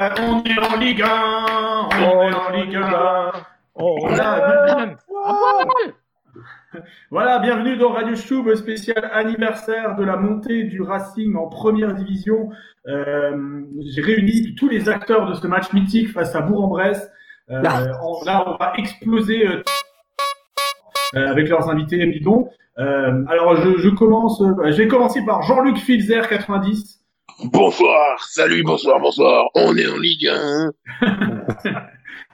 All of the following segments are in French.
on est en Ligue 1, on est en Ligue 1. Voilà, Voilà, bienvenue dans Radio Stube, spécial anniversaire de la montée du Racing en première division. Euh, J'ai réuni tous les acteurs de ce match mythique face à Bourg-en-Bresse. Euh, on- là, on va exploser euh, euh, avec leurs invités bidons. Euh, alors, je, je commence. euh, je vais commencer par Jean-Luc Filzer, 90. Bonsoir, salut, bonsoir, bonsoir. On est en Ligue 1.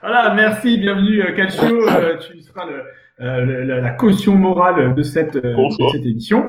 Voilà, merci, bienvenue euh, Calcio. Euh, tu seras le, euh, la, la caution morale de cette, Bonsoir. de cette émission.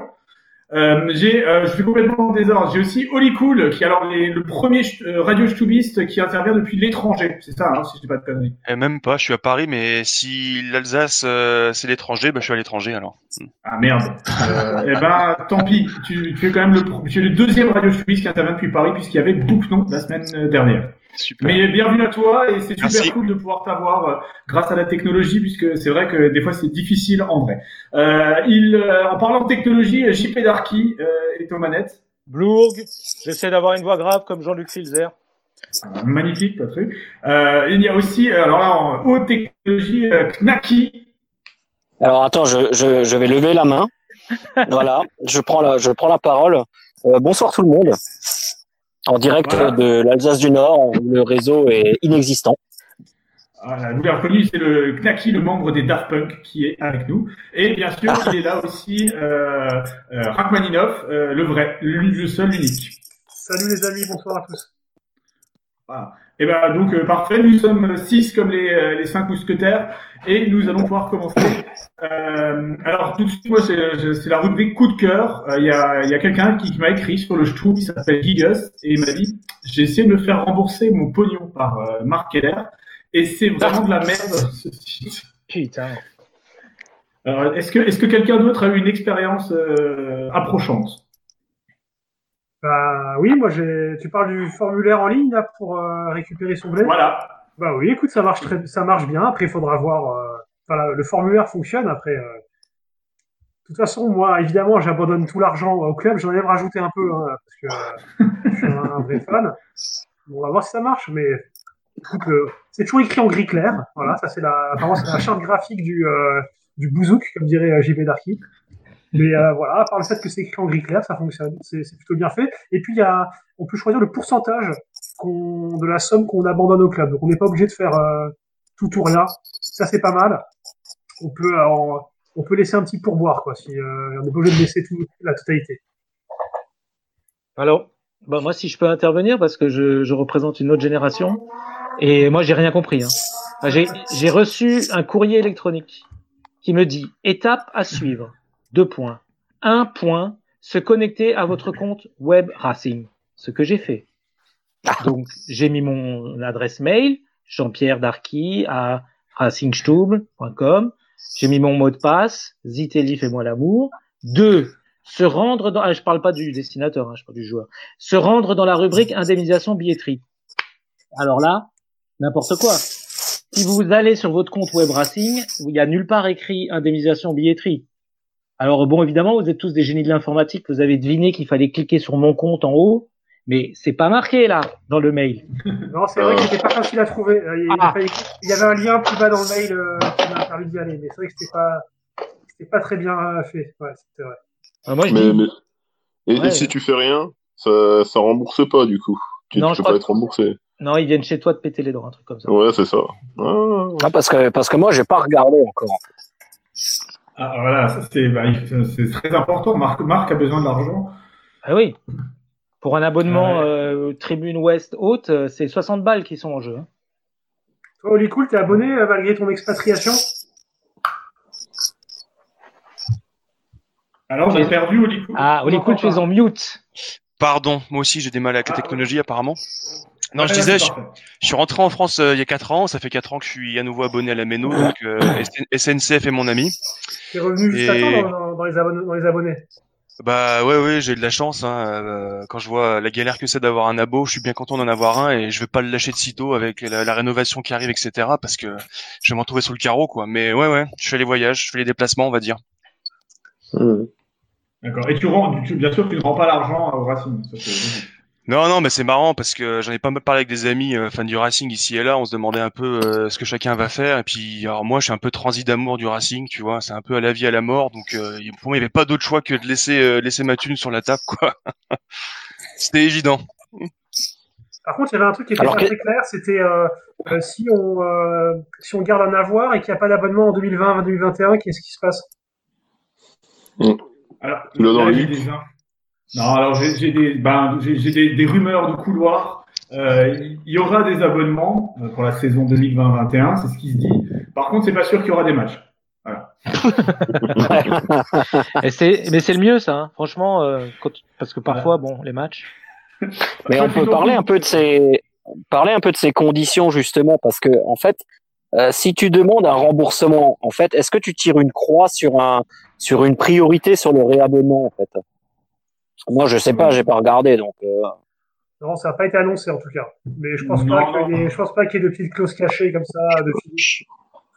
Euh, j'ai, euh, je suis complètement en désordre. J'ai aussi Oli Cool, qui est alors les- le premier euh, radio stubiste qui intervient depuis l'étranger. C'est ça, hein, si je dis pas de conneries. Et même pas, je suis à Paris, mais si l'Alsace euh, c'est l'étranger, bah, je suis à l'étranger alors. Ah merde. Euh, eh ben, tant pis. Tu, tu es quand même le, tu es le deuxième radio stubiste qui intervient depuis Paris, puisqu'il y avait Boucnon la semaine euh, dernière. Super. Mais bienvenue à toi et c'est super Merci. cool de pouvoir t'avoir euh, grâce à la technologie puisque c'est vrai que des fois c'est difficile en vrai. Euh, il, euh, en parlant de technologie, JP Darky euh, est aux manettes. Blourg, j'essaie d'avoir une voix grave comme Jean-Luc Filzer. Euh, magnifique, pas truc. Euh, il y a aussi, alors là en haute technologie, euh, Knacky. Alors attends, je, je, je vais lever la main. voilà, je prends la, je prends la parole. Euh, bonsoir tout le monde. En direct Voilà. de l'Alsace du Nord, où le réseau est inexistant. Voilà, vous l'avez reconnu, c'est le Knacky, le membre des Daft Punk qui est avec nous. Et bien sûr, il est là aussi euh, euh, Rachmaninoff, euh, le vrai, le, le seul, l'unique. Salut les amis, bonsoir à tous. Voilà. Et ben donc euh, parfait, nous sommes six comme les, euh, les cinq mousquetaires et nous allons pouvoir commencer. Euh, alors tout de suite, moi c'est la rubrique coup de cœur. Euh, Il y a, il y a quelqu'un qui, qui m'a écrit sur le Schtroumpf, il s'appelle Gigas et il m'a dit j'ai essayé de me faire rembourser mon pognon par euh, Marc Keller et c'est vraiment de la merde. ce site. Putain. Alors, Est-ce que est-ce que quelqu'un d'autre a eu une expérience euh, approchante? Bah oui, moi j'ai. Tu parles du formulaire en ligne là pour euh, récupérer son blé? Voilà. Bah oui, écoute, ça marche très, ça marche bien. Après, il faudra voir. euh, Enfin, la- le formulaire fonctionne. Après, euh, de toute façon, moi, évidemment, j'abandonne tout l'argent au club. J'en ai même rajouté un peu hein, parce que euh, je suis un, un vrai fan. On va voir si ça marche, mais écoute, c'est toujours écrit en gris clair. Voilà, ça c'est la, apparemment, c'est la charte graphique du du bouzouk, comme dirait JB Darky. Mais euh, voilà, à part le fait que c'est écrit en gris clair, ça fonctionne, c'est plutôt bien fait. Et puis y a, on peut choisir le pourcentage de la somme qu'on abandonne au club. Donc on n'est pas obligé de faire euh, tout ou rien. Ça c'est pas mal. On peut, euh, en- on peut laisser un petit pourboire quoi. Si euh, on n'est pas obligé de laisser tout, la totalité. Alors, bah moi, si je peux intervenir, parce que je, je représente une autre génération, et moi, j'ai rien compris. Hein. J'ai reçu un courrier électronique qui me dit étape à suivre. Deux points. Un point. Se connecter à votre compte Web Racing. Ce que j'ai fait. Donc, j'ai mis mon adresse mail, Jean-Pierre Darky à racingstube.com. J'ai mis mon mot de passe, Zitelli fais-moi l'amour. Deux, se rendre dans, ah, je parle pas du destinateur, hein, je parle du joueur. Se rendre dans la rubrique indemnisation billetterie. Alors là, n'importe quoi. Si vous allez sur votre compte Web Racing, il y a nulle part écrit indemnisation billetterie. Alors bon, évidemment, vous êtes tous des génies de l'informatique, vous avez deviné qu'il fallait cliquer sur mon compte en haut, mais c'est pas marqué là dans le mail. Non, c'est vrai que c'était pas facile à trouver. Il, Ah. fallait- il y avait un lien plus bas dans le mail euh, qui m'a permis d'y aller, mais c'est vrai que c'était pas, c'était pas très bien fait. Ouais, c'était vrai. Alors moi, je Mais, dis, mais- Et, Ouais. et si tu fais rien, ça, ça rembourse pas du coup. Tu, Non, tu je peux crois pas être remboursé. non, ils viennent chez toi te péter les dents, un truc comme ça. Ouais, c'est ça. Ah. Ah, parce que parce que moi j'ai pas regardé encore. Ah, voilà, ça, c'est bah, c'est très important. Marc, Marc a besoin de l'argent. Ah oui. Pour un abonnement Ouais. euh, Tribune Ouest haute, euh, c'est 60 balles qui sont en jeu. hein. Toi, Oli Cool, t'es abonné malgré ton expatriation? Alors, on a perdu Oli Cool. Ah, Oli Cool, tu es en mute. Pardon, moi aussi j'ai des mal avec la Ah, technologie apparemment. Non, Ah, je disais, je, suis rentré en France euh, il y a 4 ans, ça fait 4 ans que je suis à nouveau abonné à la Méno, donc euh, SN- SNCF est mon ami. T'es revenu juste à Et- temps dans, dans- dans les abonnés, dans les abonnés. Bah ouais ouais, j'ai de la chance hein, euh, quand je vois la galère que c'est d'avoir un abo, je suis bien content d'en avoir un et je vais pas le lâcher de sitôt avec la, la rénovation qui arrive etc parce que je vais m'en trouver sur le carreau quoi. Mais ouais ouais, je fais les voyages, je fais les déplacements on va dire. Hmm. D'accord. Et tu rends, tu- bien sûr, tu ne rends pas l'argent au Racing. Ça, Non, non, mais c'est marrant parce que j'en ai pas mal parlé avec des amis euh, fans du Racing ici et là. On se demandait un peu euh, ce que chacun va faire. Et puis, alors moi, je suis un peu transi d'amour du Racing, tu vois. C'est un peu à la vie, à la mort. Donc, euh, pour moi, il n'y avait pas d'autre choix que de laisser euh, laisser ma thune sur la table, quoi. C'était évident. Par contre, il y avait un truc qui était Alors pas très clair, c'était euh, euh, si on euh, si on garde un avoir et qu'il n'y a pas d'abonnement en 2020, 2021, qu'est-ce qui se passe? Alors, Tu l'as dans là, le Non, alors j'ai j'ai des, ben, j'ai j'ai des, des rumeurs de couloir. Euh, Il y aura des abonnements euh, pour la saison 2020-21, c'est ce qui se dit. Par contre, c'est pas sûr qu'il y aura des matchs. Et c'est, mais c'est le mieux, ça. hein. Franchement, euh, quand- parce que parfois, bon, les matchs. Mais on peut parler un peu de ces parler un peu de ces conditions justement parce que en fait, euh, si tu demandes un remboursement, en fait, est-ce que tu tires une croix sur un sur une priorité sur le réabonnement en fait? Moi, je sais pas, j'ai pas regardé donc. euh, Non, ça n'a pas été annoncé en tout cas. Mais je pense Non, pas qu'il y ait je pense pas qu'il y ait de petites clauses cachées comme ça de. Je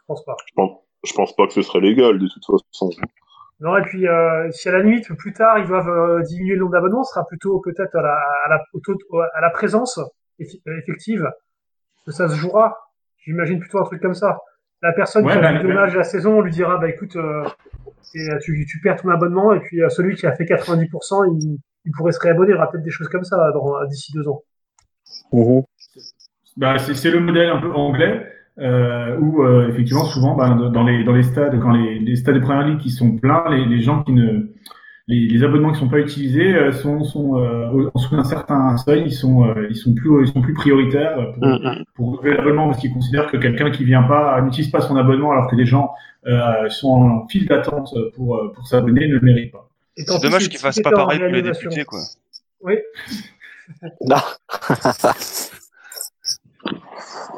pense pas. Je pense, je pense pas que ce serait légal de toute façon. Non, et puis euh, si à la limite plus tard ils doivent euh, diminuer le nombre d'abonnements, ce sera plutôt peut-être à la, à la, au taux- à la présence effective que ça se jouera. J'imagine plutôt un truc comme ça. La personne Ouais, qui a bah, vu le bah. dommage de la saison, on lui dira bah écoute, euh, tu, tu perds ton abonnement et puis euh, celui qui a fait 90%, il, il pourrait se réabonner. Il y aura peut-être des choses comme ça dans- d'ici deux ans. Bah, c'est c'est le modèle un peu anglais euh, où euh, effectivement souvent bah, dans les dans les stades quand les, les stades de première ligue qui sont pleins les, les gens qui ne les, les abonnements qui sont pas utilisés euh, sont sont euh, en dessous d'un certain seuil ils sont euh, ils sont plus ils sont plus prioritaires pour Mm, pour renouveler l'abonnement parce qu'ils considèrent que quelqu'un qui vient pas n'utilise pas son abonnement alors que des gens euh, sont en file d'attente pour pour s'abonner ne le méritent pas. C'est dommage qu'ils fassent pas pareil pour les députés, quoi. Oui. Non.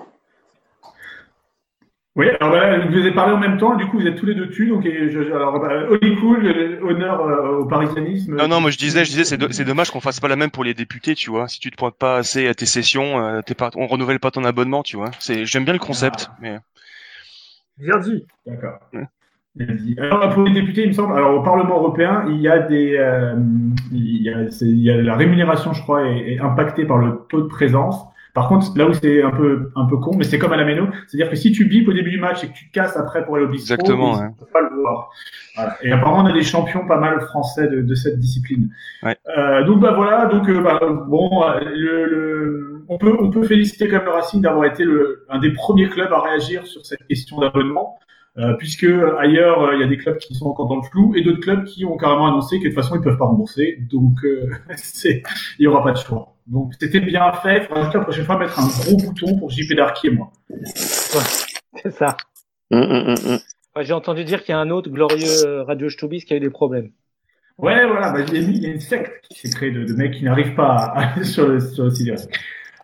Oui, alors je vous ai parlé en même temps, du coup vous êtes tous les deux dessus, donc et je, je- alors bah, Oli Cool, honneur euh, au parisianisme. Non, non, moi je disais, je disais, c'est do- c'est dommage qu'on fasse pas la même pour les députés, tu vois. Si tu te pointes pas assez à tes sessions, euh, t'es pas, on renouvelle pas ton abonnement, tu vois. C'est, j'aime bien le concept, mais Bien dit. D'accord. Ouais. Alors, pour les députés, il me semble, alors au Parlement européen, il y a des, euh, il, y a, c'est- il y a la rémunération, je crois, est, est impactée par le taux de présence. Par contre, là où c'est un peu, un peu con, mais c'est comme à la méno, c'est-à-dire que si tu bipes au début du match et que tu te casses après pour aller au bistrot, Exactement, ouais. ne peuvent pas le voir. Voilà. Et apparemment, on a des champions pas mal français de, de cette discipline. Ouais. Euh, donc bah voilà, donc euh, bah, bon, euh, le, le- on peut on peut féliciter quand même le Racing d'avoir été le, un des premiers clubs à réagir sur cette question d'abonnement. Euh, puisque ailleurs euh, il y a des clubs qui sont encore dans le flou et d'autres clubs qui ont carrément annoncé que de toute façon ils peuvent pas rembourser, donc il y aura pas de choix. Donc c'était bien fait. Il faudra juste la prochaine fois mettre un gros bouton pour JP Darky et moi. C'est ça. Mm, mm, mm. Ouais, J'ai entendu dire qu'il y a un autre glorieux euh, Radio Stubis qui a eu des problèmes. Ouais, voilà, bah, il, y a, il y a une secte qui s'est créée de, de mecs qui n'arrivent pas à aller sur le, sur le site.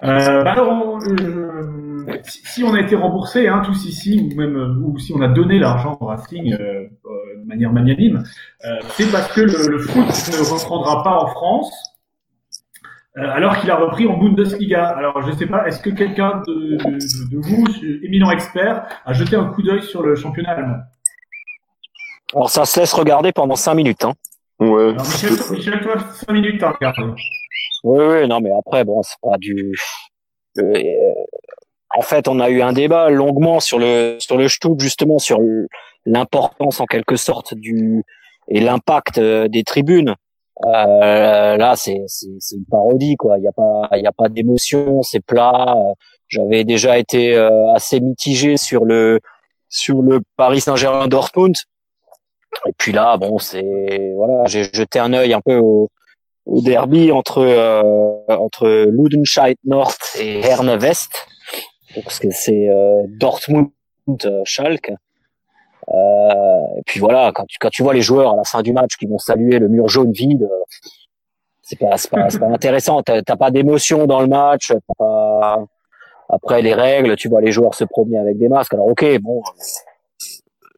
Euh, bah alors, euh, si, si on a été remboursé, hein, tous ici, ou même euh, ou si on a donné l'argent au Racing euh, euh, de manière magnanime, euh, c'est parce que le, le foot ne reprendra pas en France, alors qu'il a repris en Bundesliga. Alors, je sais pas, est-ce que quelqu'un de, de, de vous, éminent expert, a jeté un coup d'œil sur le championnat allemand? Alors ça se laisse regarder pendant cinq minutes. Hein. Ouais. Alors, Michel, Michel, toi, 5 minutes à regarder. Oui, oui, non, mais après, bon, c'est pas du. euh, en fait, on a eu un débat longuement sur le sur le Stut, justement sur l'importance en quelque sorte du et l'impact euh, des tribunes. Euh, là, c'est c'est une parodie, quoi. Il y a pas il y a pas d'émotion, c'est plat. J'avais déjà été euh, assez mitigé sur le sur le Paris Saint-Germain Dortmund. Et puis là, bon, c'est voilà, j'ai jeté un œil un peu au au derby entre euh, entre Ludenscheid Nord et Herne West parce que c'est euh, Dortmund euh, Schalke et puis voilà quand tu quand tu vois les joueurs à la fin du match qui vont saluer le mur jaune vide euh, c'est pas pas, pas intéressant. T'as pas d'émotion dans le match pas- après les règles tu vois les joueurs se promener avec des masques. Alors ok bon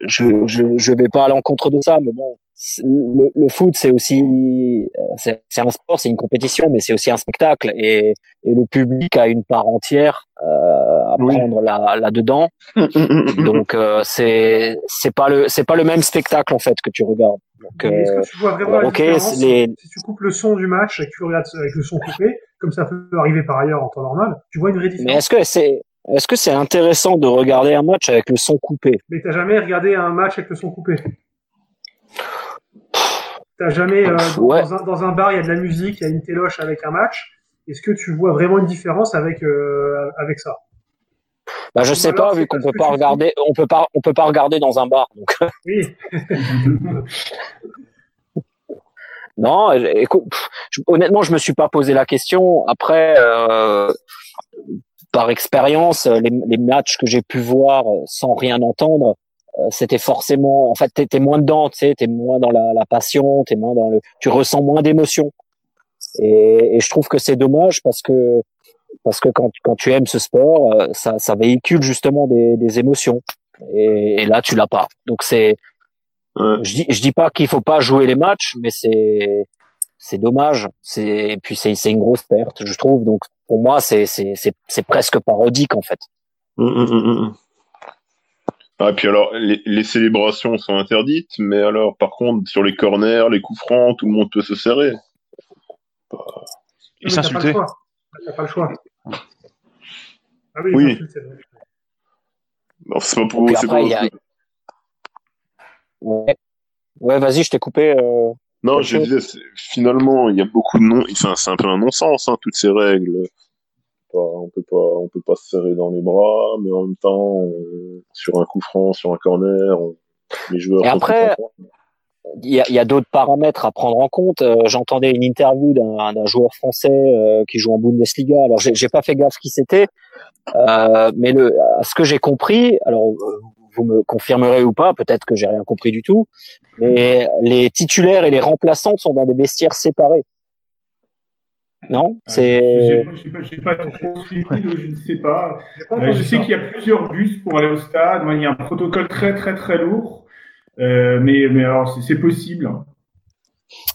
je je je vais pas à l'encontre de ça mais bon le, le foot c'est aussi euh, c'est c'est un sport c'est une compétition mais c'est aussi un spectacle. Et, et le public a une part entière euh, à Oui. prendre là là dedans donc euh, c'est c'est pas le c'est pas le même spectacle en fait que tu regardes. Donc, Mais Est-ce euh, que tu vois vraiment alors, la ok, différence les- si tu coupes le son du match et que tu regardes avec le son coupé, comme ça peut arriver par ailleurs en temps normal, tu vois une vraie mais différence. est-ce que c'est est-ce que c'est intéressant de regarder un match avec le son coupé? Mais t'as jamais regardé un match avec le son coupé? T'as jamais euh, dans, Ouais. dans un, dans un bar il y a de la musique, il y a une téloche avec un match. Est-ce que tu vois vraiment une différence avec euh, avec ça? Bah je sais alors, pas vu qu'on peut pas regarder on peut pas on peut pas regarder dans un bar. Donc Oui. non, écoute, je- honnêtement, je me suis pas posé la question. Après euh, par expérience, les, les matchs que j'ai pu voir sans rien entendre, c'était forcément en fait t'es t'es moins dedans, tu sais, t'es moins dans la, la passion, t'es moins dans le tu ressens moins d'émotions. Et, et je trouve que c'est dommage parce que parce que quand, quand tu aimes ce sport, euh, ça, ça véhicule justement des, des émotions. Et, et là, tu l'as pas. Donc c'est, Ouais. je dis, je dis pas qu'il faut pas jouer les matchs, mais c'est, c'est dommage. C'est, et puis c'est, c'est une grosse perte, je trouve. Donc pour moi, c'est, c'est, c'est, c'est presque parodique en fait. Hum, hum, hum. Ah, puis alors, les, les célébrations sont interdites, mais alors, par contre, sur les corners, les coups francs, tout le monde peut se serrer. S'insulter. le choix. T'as pas le choix. Ah oui, Oui. c'est vrai. Non, c'est pas pour après, pas- a- Ouais, ouais vas-y, je t'ai coupé. euh, Non, je disais, finalement, il y a beaucoup de non. Enfin, c'est un peu un non-sens, hein, toutes ces règles. Pas- on peut pas, on peut pas se serrer dans les bras, mais en même temps, on- sur un coup franc, sur un corner, on- les joueurs. Et après, il y a, y a d'autres paramètres à prendre en compte. Euh, J'entendais une interview d'un joueur français euh, qui joue en Bundesliga. Alors j'ai pas fait gaffe qui c'était, euh, mais le, à ce que j'ai compris, alors vous me confirmerez ou pas, peut-être que j'ai rien compris du tout, mais les titulaires et les remplaçants sont dans des vestiaires séparés. Non, c'est pas, trop suivi, donc je ne sais pas. Euh, je sais qu'il y a plusieurs bus pour aller au stade. Il y a un protocole très très très lourd. Euh, mais, mais alors, c'est- c'est possible.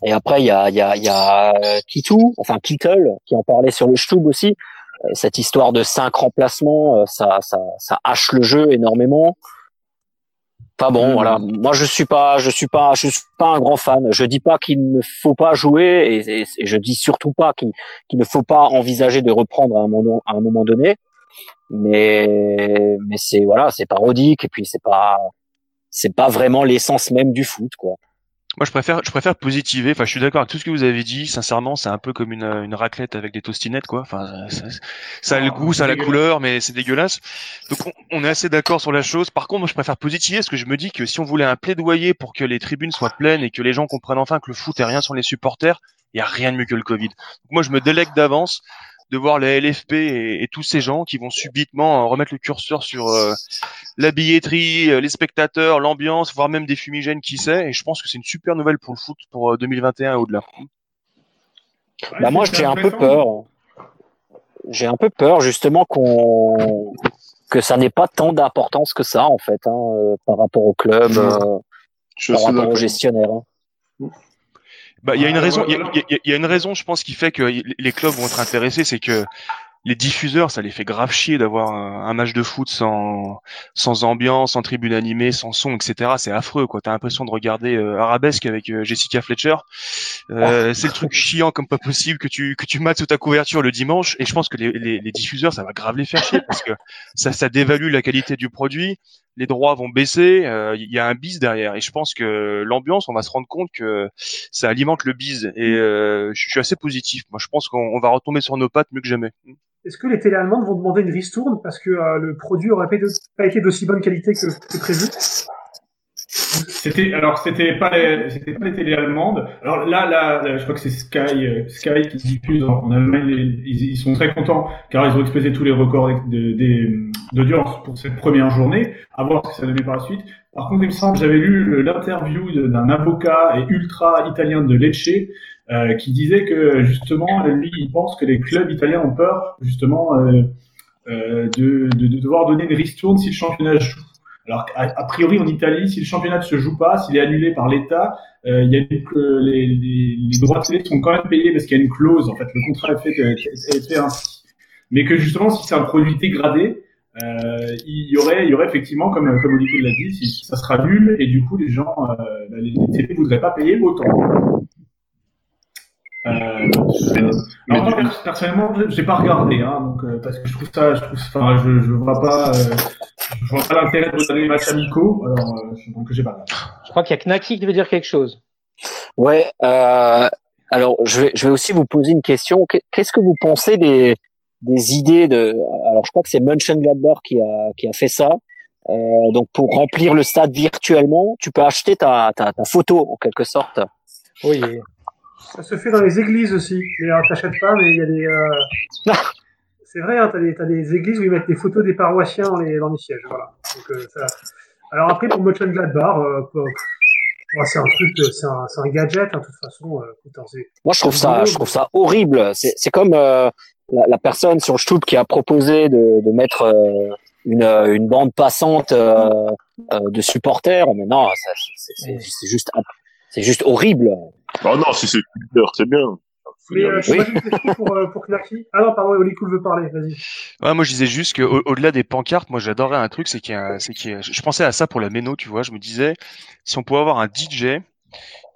Et après, il y a, il y a, il y a euh, Kitou, enfin Kittel, qui en parlait sur le Stub aussi. Euh, Cette histoire de cinq remplacements, ça, ça, ça hache le jeu énormément. Enfin bon, voilà. Moi, je suis pas, je suis pas, je suis pas un grand fan. Je dis pas qu'il ne faut pas jouer, et, et- et je dis surtout pas qu'il qu'il ne faut pas envisager de reprendre à un moment, à un moment donné. Mais, mais c'est voilà, c'est parodique, et puis c'est pas, c'est pas vraiment l'essence même du foot, quoi. Moi, je préfère, je préfère positiver. Enfin, je suis d'accord avec tout ce que vous avez dit. Sincèrement, c'est un peu comme une, une raclette avec des tostinettes, quoi. Enfin, ça, ça a le Ah, goût, ça a la couleur, mais c'est dégueulasse. Donc, on, on est assez d'accord sur la chose. Par contre, moi, je préfère positiver parce que je me dis que si on voulait un plaidoyer pour que les tribunes soient pleines et que les gens comprennent enfin que le foot est rien sans les supporters, il y a rien de mieux que le Covid. Donc, moi, je me délègue d'avance de voir la LFP et, et tous ces gens qui vont subitement euh, remettre le curseur sur euh, la billetterie, euh, les spectateurs, l'ambiance, voire même des fumigènes, qui sait. Et je pense que c'est une super nouvelle pour le foot pour euh, 2021 et au-delà. Bah moi j'ai un peu peur. J'ai un peu peur justement qu'on que ça n'ait pas tant d'importance que ça en fait hein, par rapport au club, euh, Je par rapport au gestionnaire. hein. Bah, il y a une Ah, raison, il y, a- y y une raison, je pense, qui fait que les clubs vont être intéressés, c'est que les diffuseurs, ça les fait grave chier d'avoir un, un match de foot sans, sans ambiance, sans tribune animée, sans son, etc. C'est affreux, quoi. T'as l'impression de regarder euh, Arabesque avec euh, Jessica Fletcher. Euh, c'est le truc chiant comme pas possible que tu que tu mates sous ta couverture le dimanche. Et je pense que les, les, les diffuseurs, ça va grave les faire chier parce que ça, ça dévalue la qualité du produit. Les droits vont baisser. euh, Il y a un bis derrière. Et je pense que l'ambiance, on va se rendre compte que ça alimente le bise. Et euh, je suis assez positif. Moi, je pense qu'on on va retomber sur nos pattes mieux que jamais. Est-ce que les télé allemandes vont demander une ristourne parce que euh, le produit aurait pas, été d'aussi bonne qualité que, que prévu? C'était alors c'était pas c'était pas les télé allemandes. Alors là là, je crois que c'est Sky euh, Sky qui diffuse en, Allemagne. ils, sont très contents car ils ont explosé tous les records d'audience pour cette première journée. À voir ce que ça donnait par la suite. Par contre, il me semble j'avais lu le- l'interview d'un avocat et ultra italien de Lecce euh, qui disait que justement lui il pense que les clubs italiens ont peur justement euh, euh, de, de, de devoir donner une ristourne si le championnat joue. Alors a, priori en Italie, si le championnat ne se joue pas, s'il est annulé par l'État, euh, il y a une, que les, les, les droits de télé sont quand même payés parce qu'il y a une clause. En fait, le contrat est fait, est fait ainsi. Mais que justement, si c'est un produit dégradé, euh, il y aurait, il y aurait effectivement, comme comme Olivier l'a dit, si- ça sera nul et du coup les gens, euh, bah, les TP voudraient pas payer autant. Euh, euh, alors moi, pers- personnellement, j'ai pas regardé, hein, donc euh, parce que je trouve ça, je trouve, enfin, je, je vois pas, euh, je vois pas l'intérêt de regarder les matchs amicaux, alors euh, je- donc j'ai pas regardé. Je crois qu'il y a Knaki qui veut dire quelque chose. Ouais. Euh, alors, je vais, je vais aussi vous poser une question. Qu'est- Qu'est-ce que vous pensez des, des idées de Alors, je crois que c'est Mönchengladbach qui a, qui a fait ça. Euh, donc, pour remplir le stade virtuellement, tu peux acheter ta, ta, ta photo en quelque sorte. Oui. Ça se fait dans les églises aussi. Mais alors, t'achètes pas, mais il y a des. Euh... C'est vrai, hein, t'as des, des églises où ils mettent des photos des paroissiens dans les, dans les sièges. Voilà. Donc, euh, ça... Alors après, pour Mönchengladbach, euh, pour- bon, c'est un truc, euh, c'est un, c'est un gadget, hein, de toute façon. Euh, Moi, je trouve ça, je trouve ça horrible. C'est, c'est comme euh, la, la personne sur Stub qui a proposé de, de mettre euh, une, euh, une bande passante euh, euh, de supporters. Mais non, c'est juste, c'est juste horrible. Oh non, si c'est Twitter, c'est bien. Mais euh, les tu Oui. pour, euh, pour Ah non, pardon, Oli Cool veut parler, vas-y. Ouais, moi je disais juste que au- au-delà des pancartes, moi j'adorerais un truc, c'est qu'il y a, c'est qu'il y a- je pensais à ça pour la méno, tu vois, je me disais si on pouvait avoir un DJ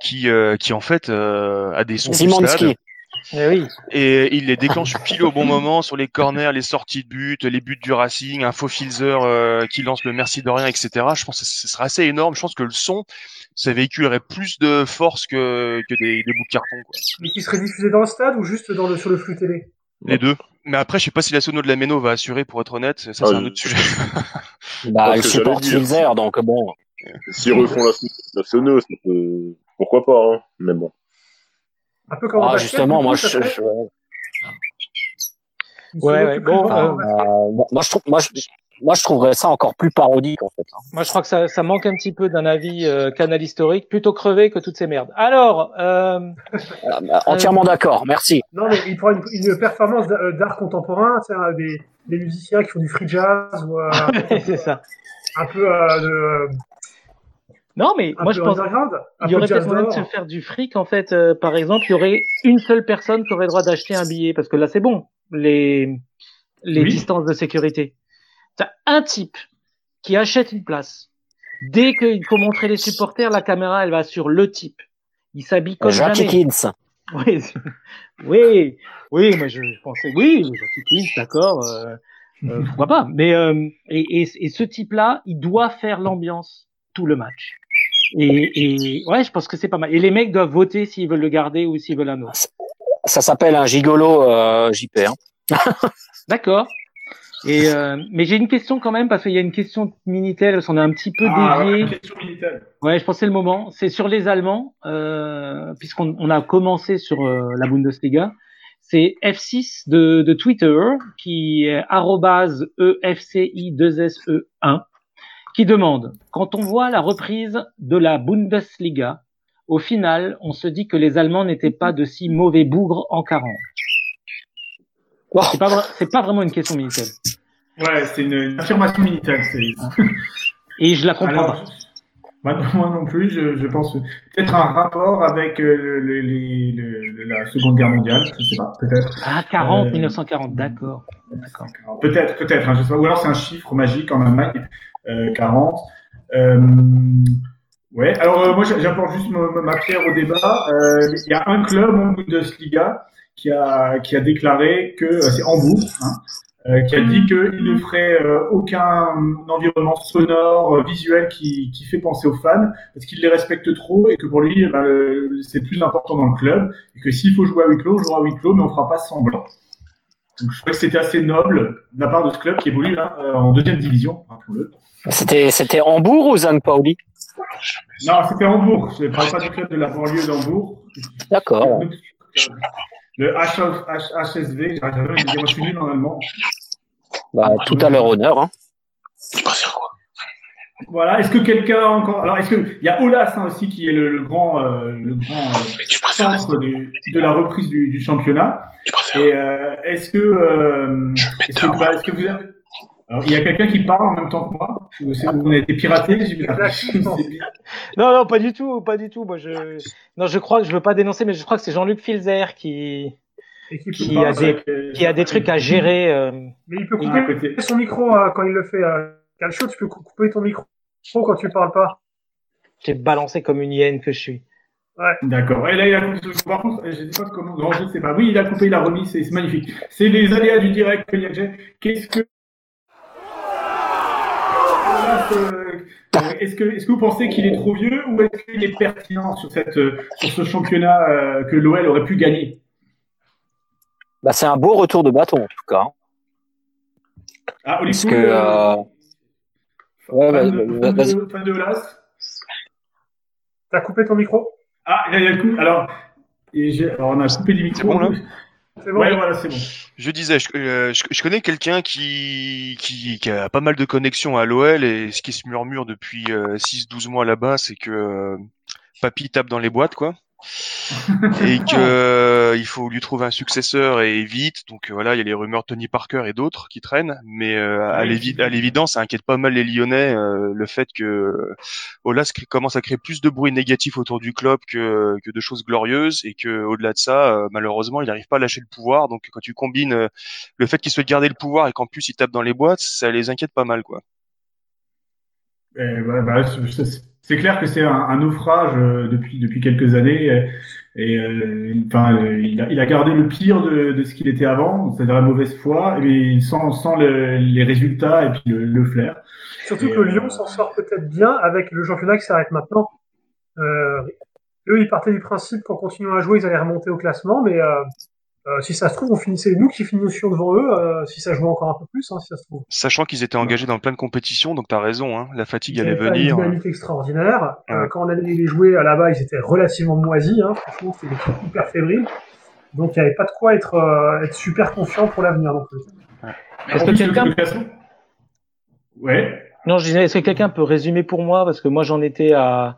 qui, euh, qui en fait euh, a des sons du stade Zimanski. Eh oui. et il les déclenche pile au bon moment sur les corners, les sorties de but, les buts du Racing, un faux filzer euh, qui lance le merci de rien, etc. Je pense que ce serait assez énorme. Je pense que le son, ça véhiculerait plus de force que, que des, des bouts de carton, quoi. Mais qui serait diffusé dans le stade ou juste dans le, sur le flux télé? Les deux. Mais après, je sais pas si la sono de la méno va assurer, pour être honnête. Ça, c'est Ah, un je- autre sujet. Bah, que supporte. Filzer, donc bon. S'ils refont la, la sono, ça peut... pourquoi pas, hein. Mais bon. Un peu comme Ah, justement, moi, je, Ouais, bon, euh, euh, moi, je trouve, moi, je, moi, je trouverais ça encore plus parodique, en fait. hein. Moi, je crois que ça, ça manque un petit peu d'un avis euh, canal historique, plutôt crevé que toutes ces merdes. Alors, euh, Voilà, bah, entièrement d'accord, merci. Non, mais il prend une, une performance d'a- d'art contemporain, hein, des, des musiciens qui font du free jazz ou euh, c'est ça. un peu euh, de, Non, mais un moi, peu je pense underground, un il y aurait peut-être moyen de se faire du fric. En fait, euh, par exemple, il y aurait une seule personne qui aurait le droit d'acheter un billet, parce que là, c'est bon. Les les Oui. distances de sécurité. T'as un type qui achète une place. Dès qu'il faut montrer les supporters, la caméra, elle va sur le type. Il s'habille comme Jackie jamais. Kins. Oui, oui, oui, moi je, je pensais, oui, Jackie Kins, d'accord, euh, euh, pourquoi pas. Mais euh, et, et, et ce type-là, il doit faire l'ambiance tout le match. Et, et ouais, je pense que c'est pas mal. Et les mecs doivent voter s'ils veulent le garder ou s'ils veulent un autre. Ça s'appelle un gigolo euh, JP. Hein. D'accord. Et euh, mais j'ai une question quand même parce qu'il y a une question de Minitel, parce qu'on a un petit peu Ah, dévié. ouais, question militaire. Ouais, je c'est le moment. C'est sur les Allemands, euh, puisqu'on on a commencé sur euh, la Bundesliga. C'est F6 de, de Twitter qui est arrobase E EFCI2SE1 qui demande quand on voit la reprise de la Bundesliga, au final, on se dit que les Allemands n'étaient pas de si mauvais bougres en 40. Oh, C'est pas, vra- c'est pas vraiment une question militaire. Ouais, c'est une, affirmation militaire. c'est- Et je la comprends pas. Moi, moi non plus, je, je pense peut-être un rapport avec euh, le, le- les- le- la Seconde Guerre mondiale, je sais pas, peut-être. Ah, 40, Euh, 1940, d'accord. D'accord. Peut-être, peut-être, hein, je sais pas. Ou alors c'est un chiffre magique en Allemagne, euh, 40. Euh, ouais, alors euh, moi j'a- j'apporte juste ma, ma pierre au débat. Euh, Il y a un club en Bundesliga qui a, qui a déclaré que, euh, c'est Hambourg, hein, euh, qui a dit qu'il ne ferait euh, aucun environnement sonore, euh, visuel qui, qui fait penser aux fans, parce qu'il les respecte trop et que pour lui, eh ben, c'est plus important dans le club, et que s'il faut jouer à huis clos, on jouera à huis clos, mais on fera pas semblant. Donc je trouvais que c'était assez noble de la part de ce club qui évolue hein, en deuxième division. C'était c'était Hambourg ou Zang Pauli Non, c'était Hambourg. Je ne parle pas du club de la banlieue d'Hambourg. D'accord. Le H- H- HSV, j'arrive à dire, suis nul en allemand. Bah, tout à leur honneur. Hein. Tu préfères quoi? Voilà, est-ce que quelqu'un a encore. Alors, est-ce que. Il y a Olas hein, aussi qui est le, le grand, euh, le grand euh, centre du- de la reprise du, du championnat. Tu préfères Et euh, est-ce que. Euh, Je vais est-ce que, bah, est-ce que vous avez. Alors, il y a quelqu'un qui parle en même temps que moi. On a été piraté, Non, non, pas du tout, pas du tout. Moi, je, non, je crois que je veux pas dénoncer, mais je crois que c'est Jean-Luc Filzer qui, qui a des- qui a des trucs à gérer. euh, Mais il peut couper son micro euh, quand il le fait. Euh, Calcio, tu peux cou- couper ton micro quand tu parles pas. J'ai balancé comme une hyène que je suis. D'accord. Et là, il a coupé. Par contre, je ne sais pas comment. Non, je ne sais pas. Oui, il a coupé, il a remis. C'est c'est magnifique. C'est les aléas du direct. Qu'est-ce que. Euh, Est-ce que, est-ce que vous pensez qu'il est trop vieux ou est-ce qu'il est pertinent sur, cette, euh, sur ce championnat euh, que l'OL aurait pu gagner? Bah, c'est un beau retour de bâton, en tout cas. hein. Ah, Parce Olivier, que, euh, ouais, bah, de, fan, vas-y. de, fan de Olas T'as coupé ton micro? Ah, il y a le coup. Alors, et j'ai- alors, on a coupé du micro. C'est bon, là? C'est bon Ouais, voilà, c'est bon. Je disais, je, euh, je- je connais quelqu'un qui, qui, qui a pas mal de connexions à l'OL et ce qui se murmure depuis 6-12 mois là-bas, c'est que euh, Papy tape dans les boîtes, quoi. Et que euh, il faut lui trouver un successeur et vite. Donc euh, voilà, il y a les rumeurs Tony Parker et d'autres qui traînent, mais euh, à l'évidence, ça inquiète pas mal les Lyonnais euh, le fait que Olas commence à créer plus de bruit négatif autour du club que, que de choses glorieuses et que au-delà de ça, euh, malheureusement, il n'arrive pas à lâcher le pouvoir. Donc quand tu combines le fait qu'il souhaite garder le pouvoir et qu'en plus il tape dans les boîtes, ça les inquiète pas mal, quoi. Et voilà, bah, c'est- clair que c'est un, un naufrage euh, depuis depuis quelques années et euh, enfin euh, il a, il a gardé le pire de, de ce qu'il était avant, c'est-à-dire la mauvaise foi, mais sans sans le- les résultats et puis le, le flair. Surtout Et, que euh, Lyon s'en sort peut-être bien avec le championnat qui s'arrête maintenant. Euh, eux, ils partaient du principe qu'en continuant à jouer, ils allaient remonter au classement, mais euh, si ça se trouve, on finissait nous qui finissions devant eux, euh, si ça jouait encore un peu plus, hein, si ça se trouve. Sachant qu'ils étaient engagés dans plein de compétitions, donc t'as raison, hein, la fatigue Ils allait venir. Une dynamique extraordinaire. Euh, quand on allait les jouer à là-bas, ils étaient relativement moisis. Hein. Franchement, c'était des trucs hyper fébriles. Donc, il n'y avait pas de quoi être, euh, être super confiant pour l'avenir non plus. Est-ce que quelqu'un- Ouais. Non, je disais, est-ce que quelqu'un peut résumer pour moi? Parce que moi, j'en étais à.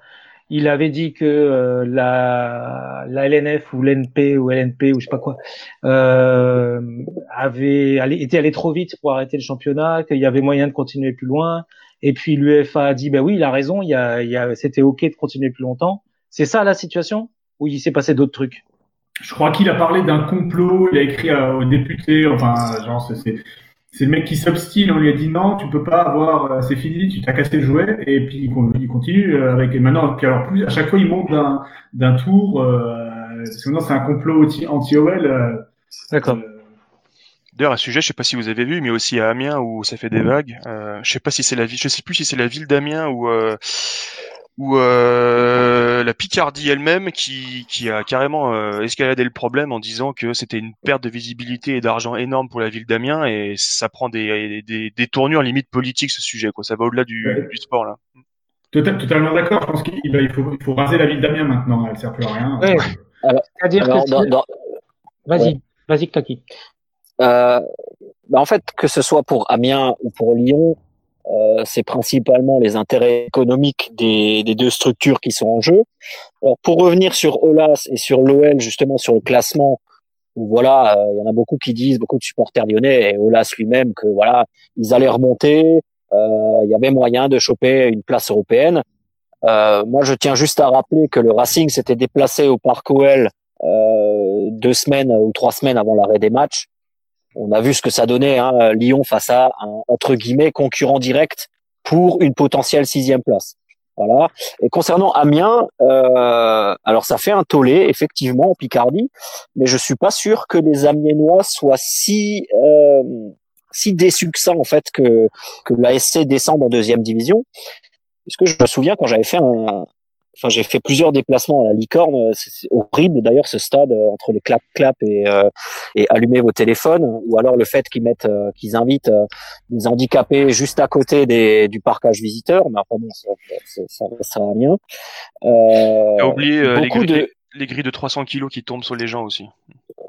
Il avait dit que euh, la, la LNF ou l'NP ou LNP ou je sais pas quoi euh, avait allé, était allé trop vite pour arrêter le championnat, qu'il y avait moyen de continuer plus loin. Et puis l'UEFA a dit, ben oui, il a raison, il y a, y a, c'était ok de continuer plus longtemps. C'est ça la situation? Ou il s'est passé d'autres trucs? Je crois qu'il a parlé d'un complot, il a écrit euh, aux députés, enfin, genre, c'est- c'est le mec qui s'obstine, on lui a dit non, tu peux pas avoir, euh, c'est fini, tu t'as cassé le jouet, et puis il con- il continue euh, avec, et maintenant, puis alors plus, à chaque fois il monte d'un d'un tour, euh, parce que maintenant c'est un complot anti- anti-OL. euh, D'accord. euh, D'ailleurs, à ce sujet, je sais pas si vous avez vu, mais aussi à Amiens où ça fait des vagues. Euh, je sais pas si c'est la ville, je sais plus si c'est la ville d'Amiens ou euh, ou euh, la Picardie elle-même qui qui a carrément euh, escaladé le problème en disant que c'était une perte de visibilité et d'argent énorme pour la ville d'Amiens et ça prend des, des des tournures limite politiques ce sujet quoi. Ça va au-delà du, Ouais. du sport là. Total- totalement d'accord, je pense qu'il bah, il faut, il faut raser la ville d'Amiens maintenant, elle sert plus à rien. Ouais. C'est-à-dire Alors, que dans- si- dans- vas-y, vas-y, Taki. Euh, bah en fait, que ce soit pour Amiens ou pour Lyon, euh, c'est principalement les intérêts économiques des, des deux structures qui sont en jeu. Alors, pour revenir sur Olas et sur l'OL, justement sur le classement, voilà, euh, il y en a beaucoup qui disent, beaucoup de supporters lyonnais et Olas lui-même, que voilà, ils allaient remonter, euh, il y avait moyen de choper une place européenne. Moi, je tiens juste à rappeler que le Racing s'était déplacé au Parc OL deux semaines ou trois semaines avant l'arrêt des matchs. On a vu ce que ça donnait, hein, Lyon face à un entre guillemets concurrent direct pour une potentielle sixième place. Voilà. Et concernant Amiens, euh, alors ça fait un tollé effectivement en Picardie, mais je suis pas sûr que les Amiénois soient si euh, si déçus que ça en fait que que l'ASC descende en deuxième division. Parce que je me souviens quand j'avais fait un, enfin j'ai fait plusieurs déplacements à la Licorne, c'est horrible d'ailleurs ce stade euh, entre les clap clap et euh, et allumer vos téléphones, ou alors le fait qu'ils mettent euh, qu'ils invitent euh, des handicapés juste à côté des, du parcage visiteur, mais enfin bon ça ça, ça, ça va bien. Euh, oublié euh, les, beaucoup de les grilles de 300 kilos qui tombent sur les gens aussi.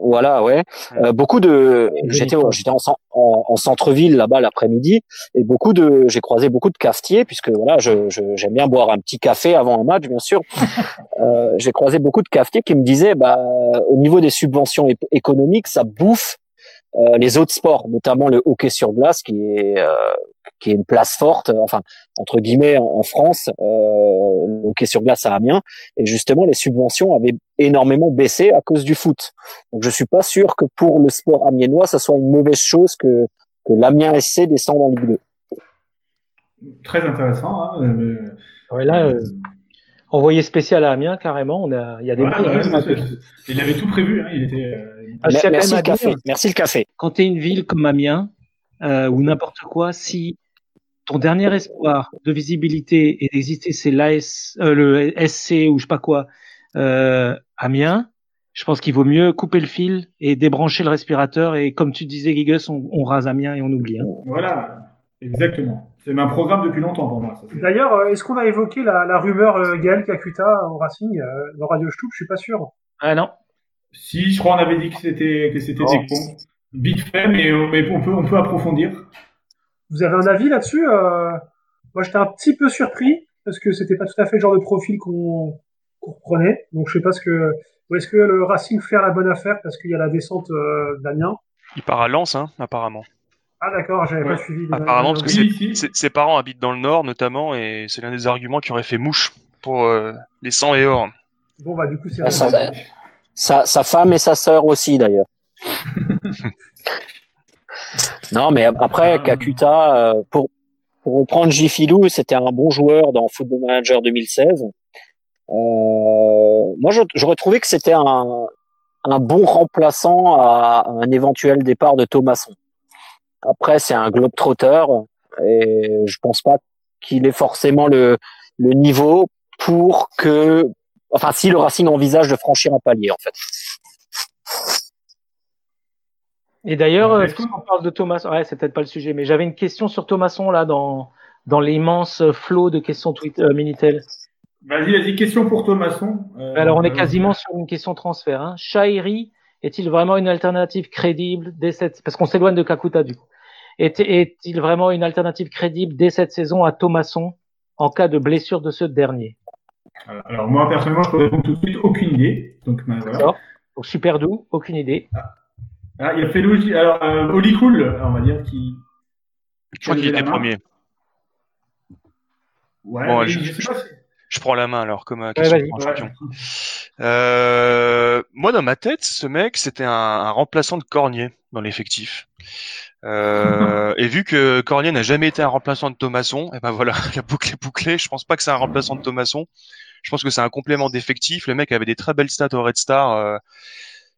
voilà, ouais. Euh, beaucoup de, j'étais, j'étais en, cen- en, en centre-ville là-bas l'après-midi et beaucoup de, j'ai croisé beaucoup de cafetiers puisque voilà, je, je- j'aime bien boire un petit café avant un match, bien sûr. euh, j'ai croisé beaucoup de cafetiers qui me disaient, bah, au niveau des subventions é- économiques, ça bouffe euh, les autres sports, notamment le hockey sur glace, qui est euh, qui est une place forte, enfin entre guillemets en, en France, euh, le hockey sur glace à Amiens, et justement les subventions avaient énormément baissé à cause du foot. Donc je suis pas sûr que pour le sport amiénois, ça soit une mauvaise chose que que l'Amiens SC descende en Ligue 2. Très intéressant. Hein, euh, Ouais, là, euh, envoyé spécial à Amiens, carrément. On a, il y a des ouais, ouais, hein. il avait tout prévu. Hein, il était. euh, Ah, Merci le à café. dire, Merci le café. quand tu es une ville comme Amiens, euh, ou n'importe quoi, si ton dernier espoir de visibilité et d'exister, c'est l'AS, euh, le SC ou je sais pas quoi, euh, Amiens, je pense qu'il vaut mieux couper le fil et débrancher le respirateur. Et comme tu disais, Gigus, on, on rase Amiens et on oublie. hein. Voilà, exactement. C'est un programme depuis longtemps pour moi. D'ailleurs, euh, est-ce qu'on a évoqué la, la rumeur euh, Gaël Kakuta au Racing euh, dans Radio Stoup Je suis pas sûr. Ah non. Si, je crois on avait dit que c'était que c'était Oh. des cons. Vite fait, mais, mais on peut on peut approfondir. Vous avez un avis là-dessus euh, Moi, j'étais un petit peu surpris parce que c'était pas tout à fait le genre de profil qu'on qu'on reprenait. Donc, je sais pas ce que. Ou est-ce que le Racing fait la bonne affaire parce qu'il y a la descente euh, d'Amiens Il part à Lens, hein, apparemment. Ah d'accord, j'avais Ouais. pas suivi. Apparemment, parce que Oui, c'est- si. Ses, ses parents habitent dans le Nord, notamment, et c'est l'un des arguments qui aurait fait mouche pour euh, les 100 et or. Bon bah du coup c'est. Ah, ça, Sa, sa femme et sa sœur aussi d'ailleurs. non, mais après Kakuta, euh, pour pour reprendre Gifilou, c'était un bon joueur dans Football Manager 2016. Euh, moi, je- j'aurais trouvé que c'était un un bon remplaçant à un éventuel départ de Thomasson. Après, c'est un globe-trotter et je pense pas qu'il ait forcément le le niveau pour que enfin si le Racing envisage de franchir un palier en fait. Et d'ailleurs, Est-ce qu'on- parle de Thomas, ouais, c'est peut-être pas le sujet, mais j'avais une question sur Thomasson là dans dans l'immense flot de questions Twitter euh, Minitel. Vas-y, vas-y, question pour Thomasson. Euh, Alors on est euh, quasiment sur une question transfert. Hein. Shairi est-il vraiment une alternative crédible dès cette parce qu'on s'éloigne de Kakuta du coup. Est- Est-il vraiment une alternative crédible dès cette saison à Thomasson en cas de blessure de ce dernier? Alors moi personnellement, je peux répondre tout de suite, aucune idée. Donc ben, voilà. Donc super doux, aucune idée. Ah, il y a fait Logi- alors euh, Oli Cool, on va dire qui. Je crois qu'il était premier. Ouais. Bon, je- je sais pas si- Je prends la main alors, comme Ouais, question pour un champion. Euh, moi, dans ma tête, ce mec, c'était un, un remplaçant de Cornier dans l'effectif. Euh, et vu que Cornier n'a jamais été un remplaçant de Thomasson, et ben voilà, la boucle est bouclée. Je pense pas que c'est un remplaçant de Thomasson. Je pense que c'est un complément d'effectif. Le mec avait des très belles stats au Red Star. Euh,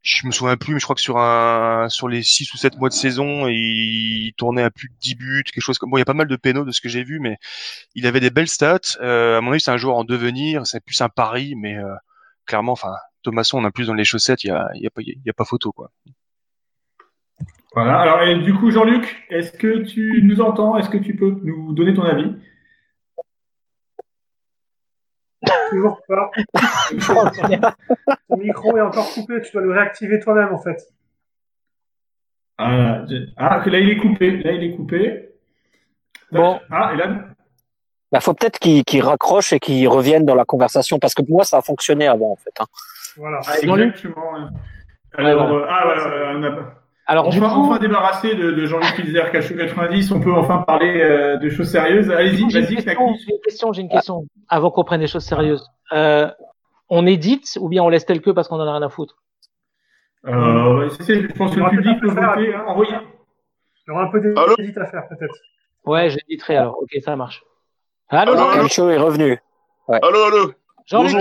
je me souviens plus, mais je crois que sur un, sur les 6 ou 7 mois de saison, il tournait à plus de 10 buts, quelque chose comme, bon, il y a pas mal de pénaux de ce que j'ai vu, mais il avait des belles stats. Euh, à mon avis, c'est un joueur en devenir. C'est plus un pari, mais euh, clairement, enfin, Thomasson, on a plus dans les chaussettes. Il y a, y a pas, y a pas photo, quoi. Voilà. Alors et du coup, Jean-Luc, est-ce que tu nous entends? Est-ce que tu peux nous donner ton avis? Toujours pas. Ton micro est encore coupé, tu dois le réactiver toi-même en fait. ah, ah, là il est coupé. Là il est coupé. Bon. Ah, et là. Bah, faut peut-être qu'il raccroche et qu'il revienne dans la conversation parce que pour moi ça a fonctionné avant en fait. hein. Voilà. Ah, exactement. ouais. Alors, Ouais, euh, ah, voilà, on a- Alors Enfin, coup, enfin débarrassé de, de Jean-Luc Pilzer, Cachot 90, on peut enfin parler euh, de choses sérieuses. Allez-y, j'ai une vas-y, j'ai une question, j'ai une question, avant qu'on prenne des choses sérieuses. Euh, on édite ou bien on laisse tel que parce qu'on en a rien à foutre? Euh, je pense que le public peut voter. Hein, envoyer. Il y aura un peu d'édite à faire peut-être. Ouais, j'éditerai alors. Ok, ça marche. Allô, Allô, Calcio est revenu. Allô, allô? Jean-Luc.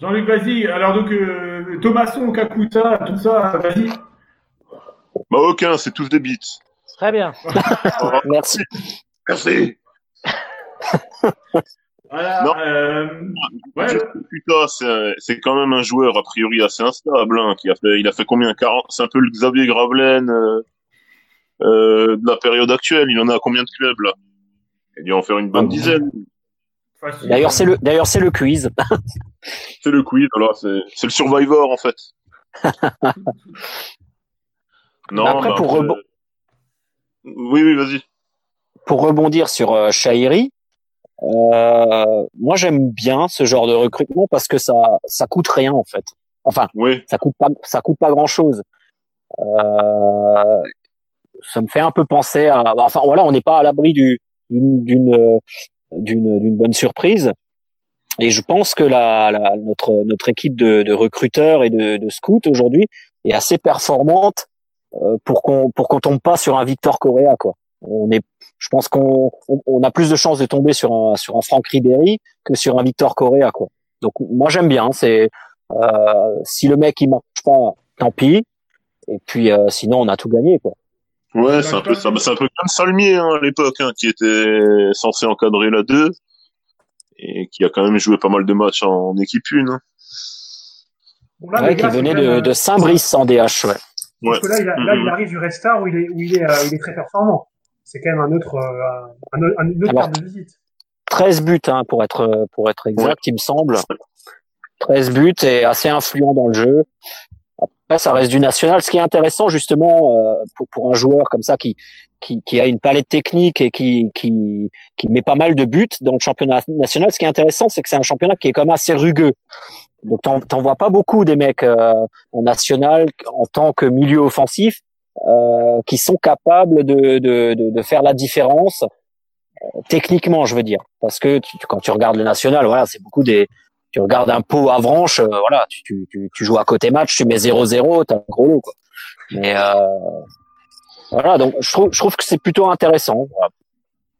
Jean-Luc, vas-y. Alors donc, euh, Thomasson, Kakuta, tout ça, vas-y. Bah aucun, c'est tous des beats. Très bien. Merci. Merci. Voilà. Non. Euh, ouais, c'est c'est quand même un joueur a priori assez instable, hein, qui a fait, il a fait combien? 40 C'est un peu le Xavier Gravelaine euh, euh, de la période actuelle. Il en a combien de clubs là? Il doit en faire une bonne dizaine. D'ailleurs c'est le d'ailleurs c'est le quiz. C'est le quiz, voilà, c'est c'est le Survivor en fait. non, Après, bah, pour euh, rebond- Oui, oui, vas-y. Pour rebondir sur euh, Shahiri, euh, moi j'aime bien ce genre de recrutement parce que ça ça coûte rien en fait. Enfin Oui, ça coûte pas ça coûte pas grand chose. Euh, ça me fait un peu penser à. Enfin voilà, on n'est pas à l'abri du d'une d'une d'une bonne surprise. Et je pense que la, la notre notre équipe de, de recruteurs et de, de scouts aujourd'hui est assez performante euh, pour qu'on pour qu'on tombe pas sur un Victor Correa quoi. On est, je pense qu'on on, on a plus de chances de tomber sur un sur un Franck Ribéry que sur un Victor Correa quoi. Donc moi j'aime bien. C'est euh, si le mec il marche pas, tant pis. Et puis euh, sinon on a tout gagné quoi. Ouais, c'est un peu ça. C'est un peu comme Salmier hein, à l'époque, hein, qui était censé encadrer la 2 et qui a quand même joué pas mal de matchs en équipe 1. Hein. Bon, là, Ouais, qui gars, venait de, euh, de Saint-Brice en DH. Ouais. Ouais. Parce que là, il, a- là, il arrive du Red Star où il est, où il est, euh, il est très performant. C'est quand même un autre, euh, un, autre- un, une autre Alors, carte de visite. 13 buts hein, pour être pour être exact, il me semble. 13 buts et assez influent dans le jeu. Après, ça reste du national. Ce qui est intéressant justement euh, pour, pour un joueur comme ça qui, qui qui a une palette technique et qui qui qui met pas mal de buts dans le championnat national. Ce qui est intéressant, c'est que c'est un championnat qui est quand même assez rugueux. Donc t'en t'en vois pas beaucoup des mecs euh, en national en tant que milieu offensif euh, qui sont capables de, de, de, de faire la différence euh, techniquement, je veux dire, parce que tu, quand tu regardes le national, voilà, c'est beaucoup des tu regardes un pot à Avranches, euh, voilà, tu, tu, tu, tu joues à côté match, tu mets 0-0, t'as un gros lot, quoi. Mais euh, voilà, donc je trouve, je trouve que c'est plutôt intéressant. voilà.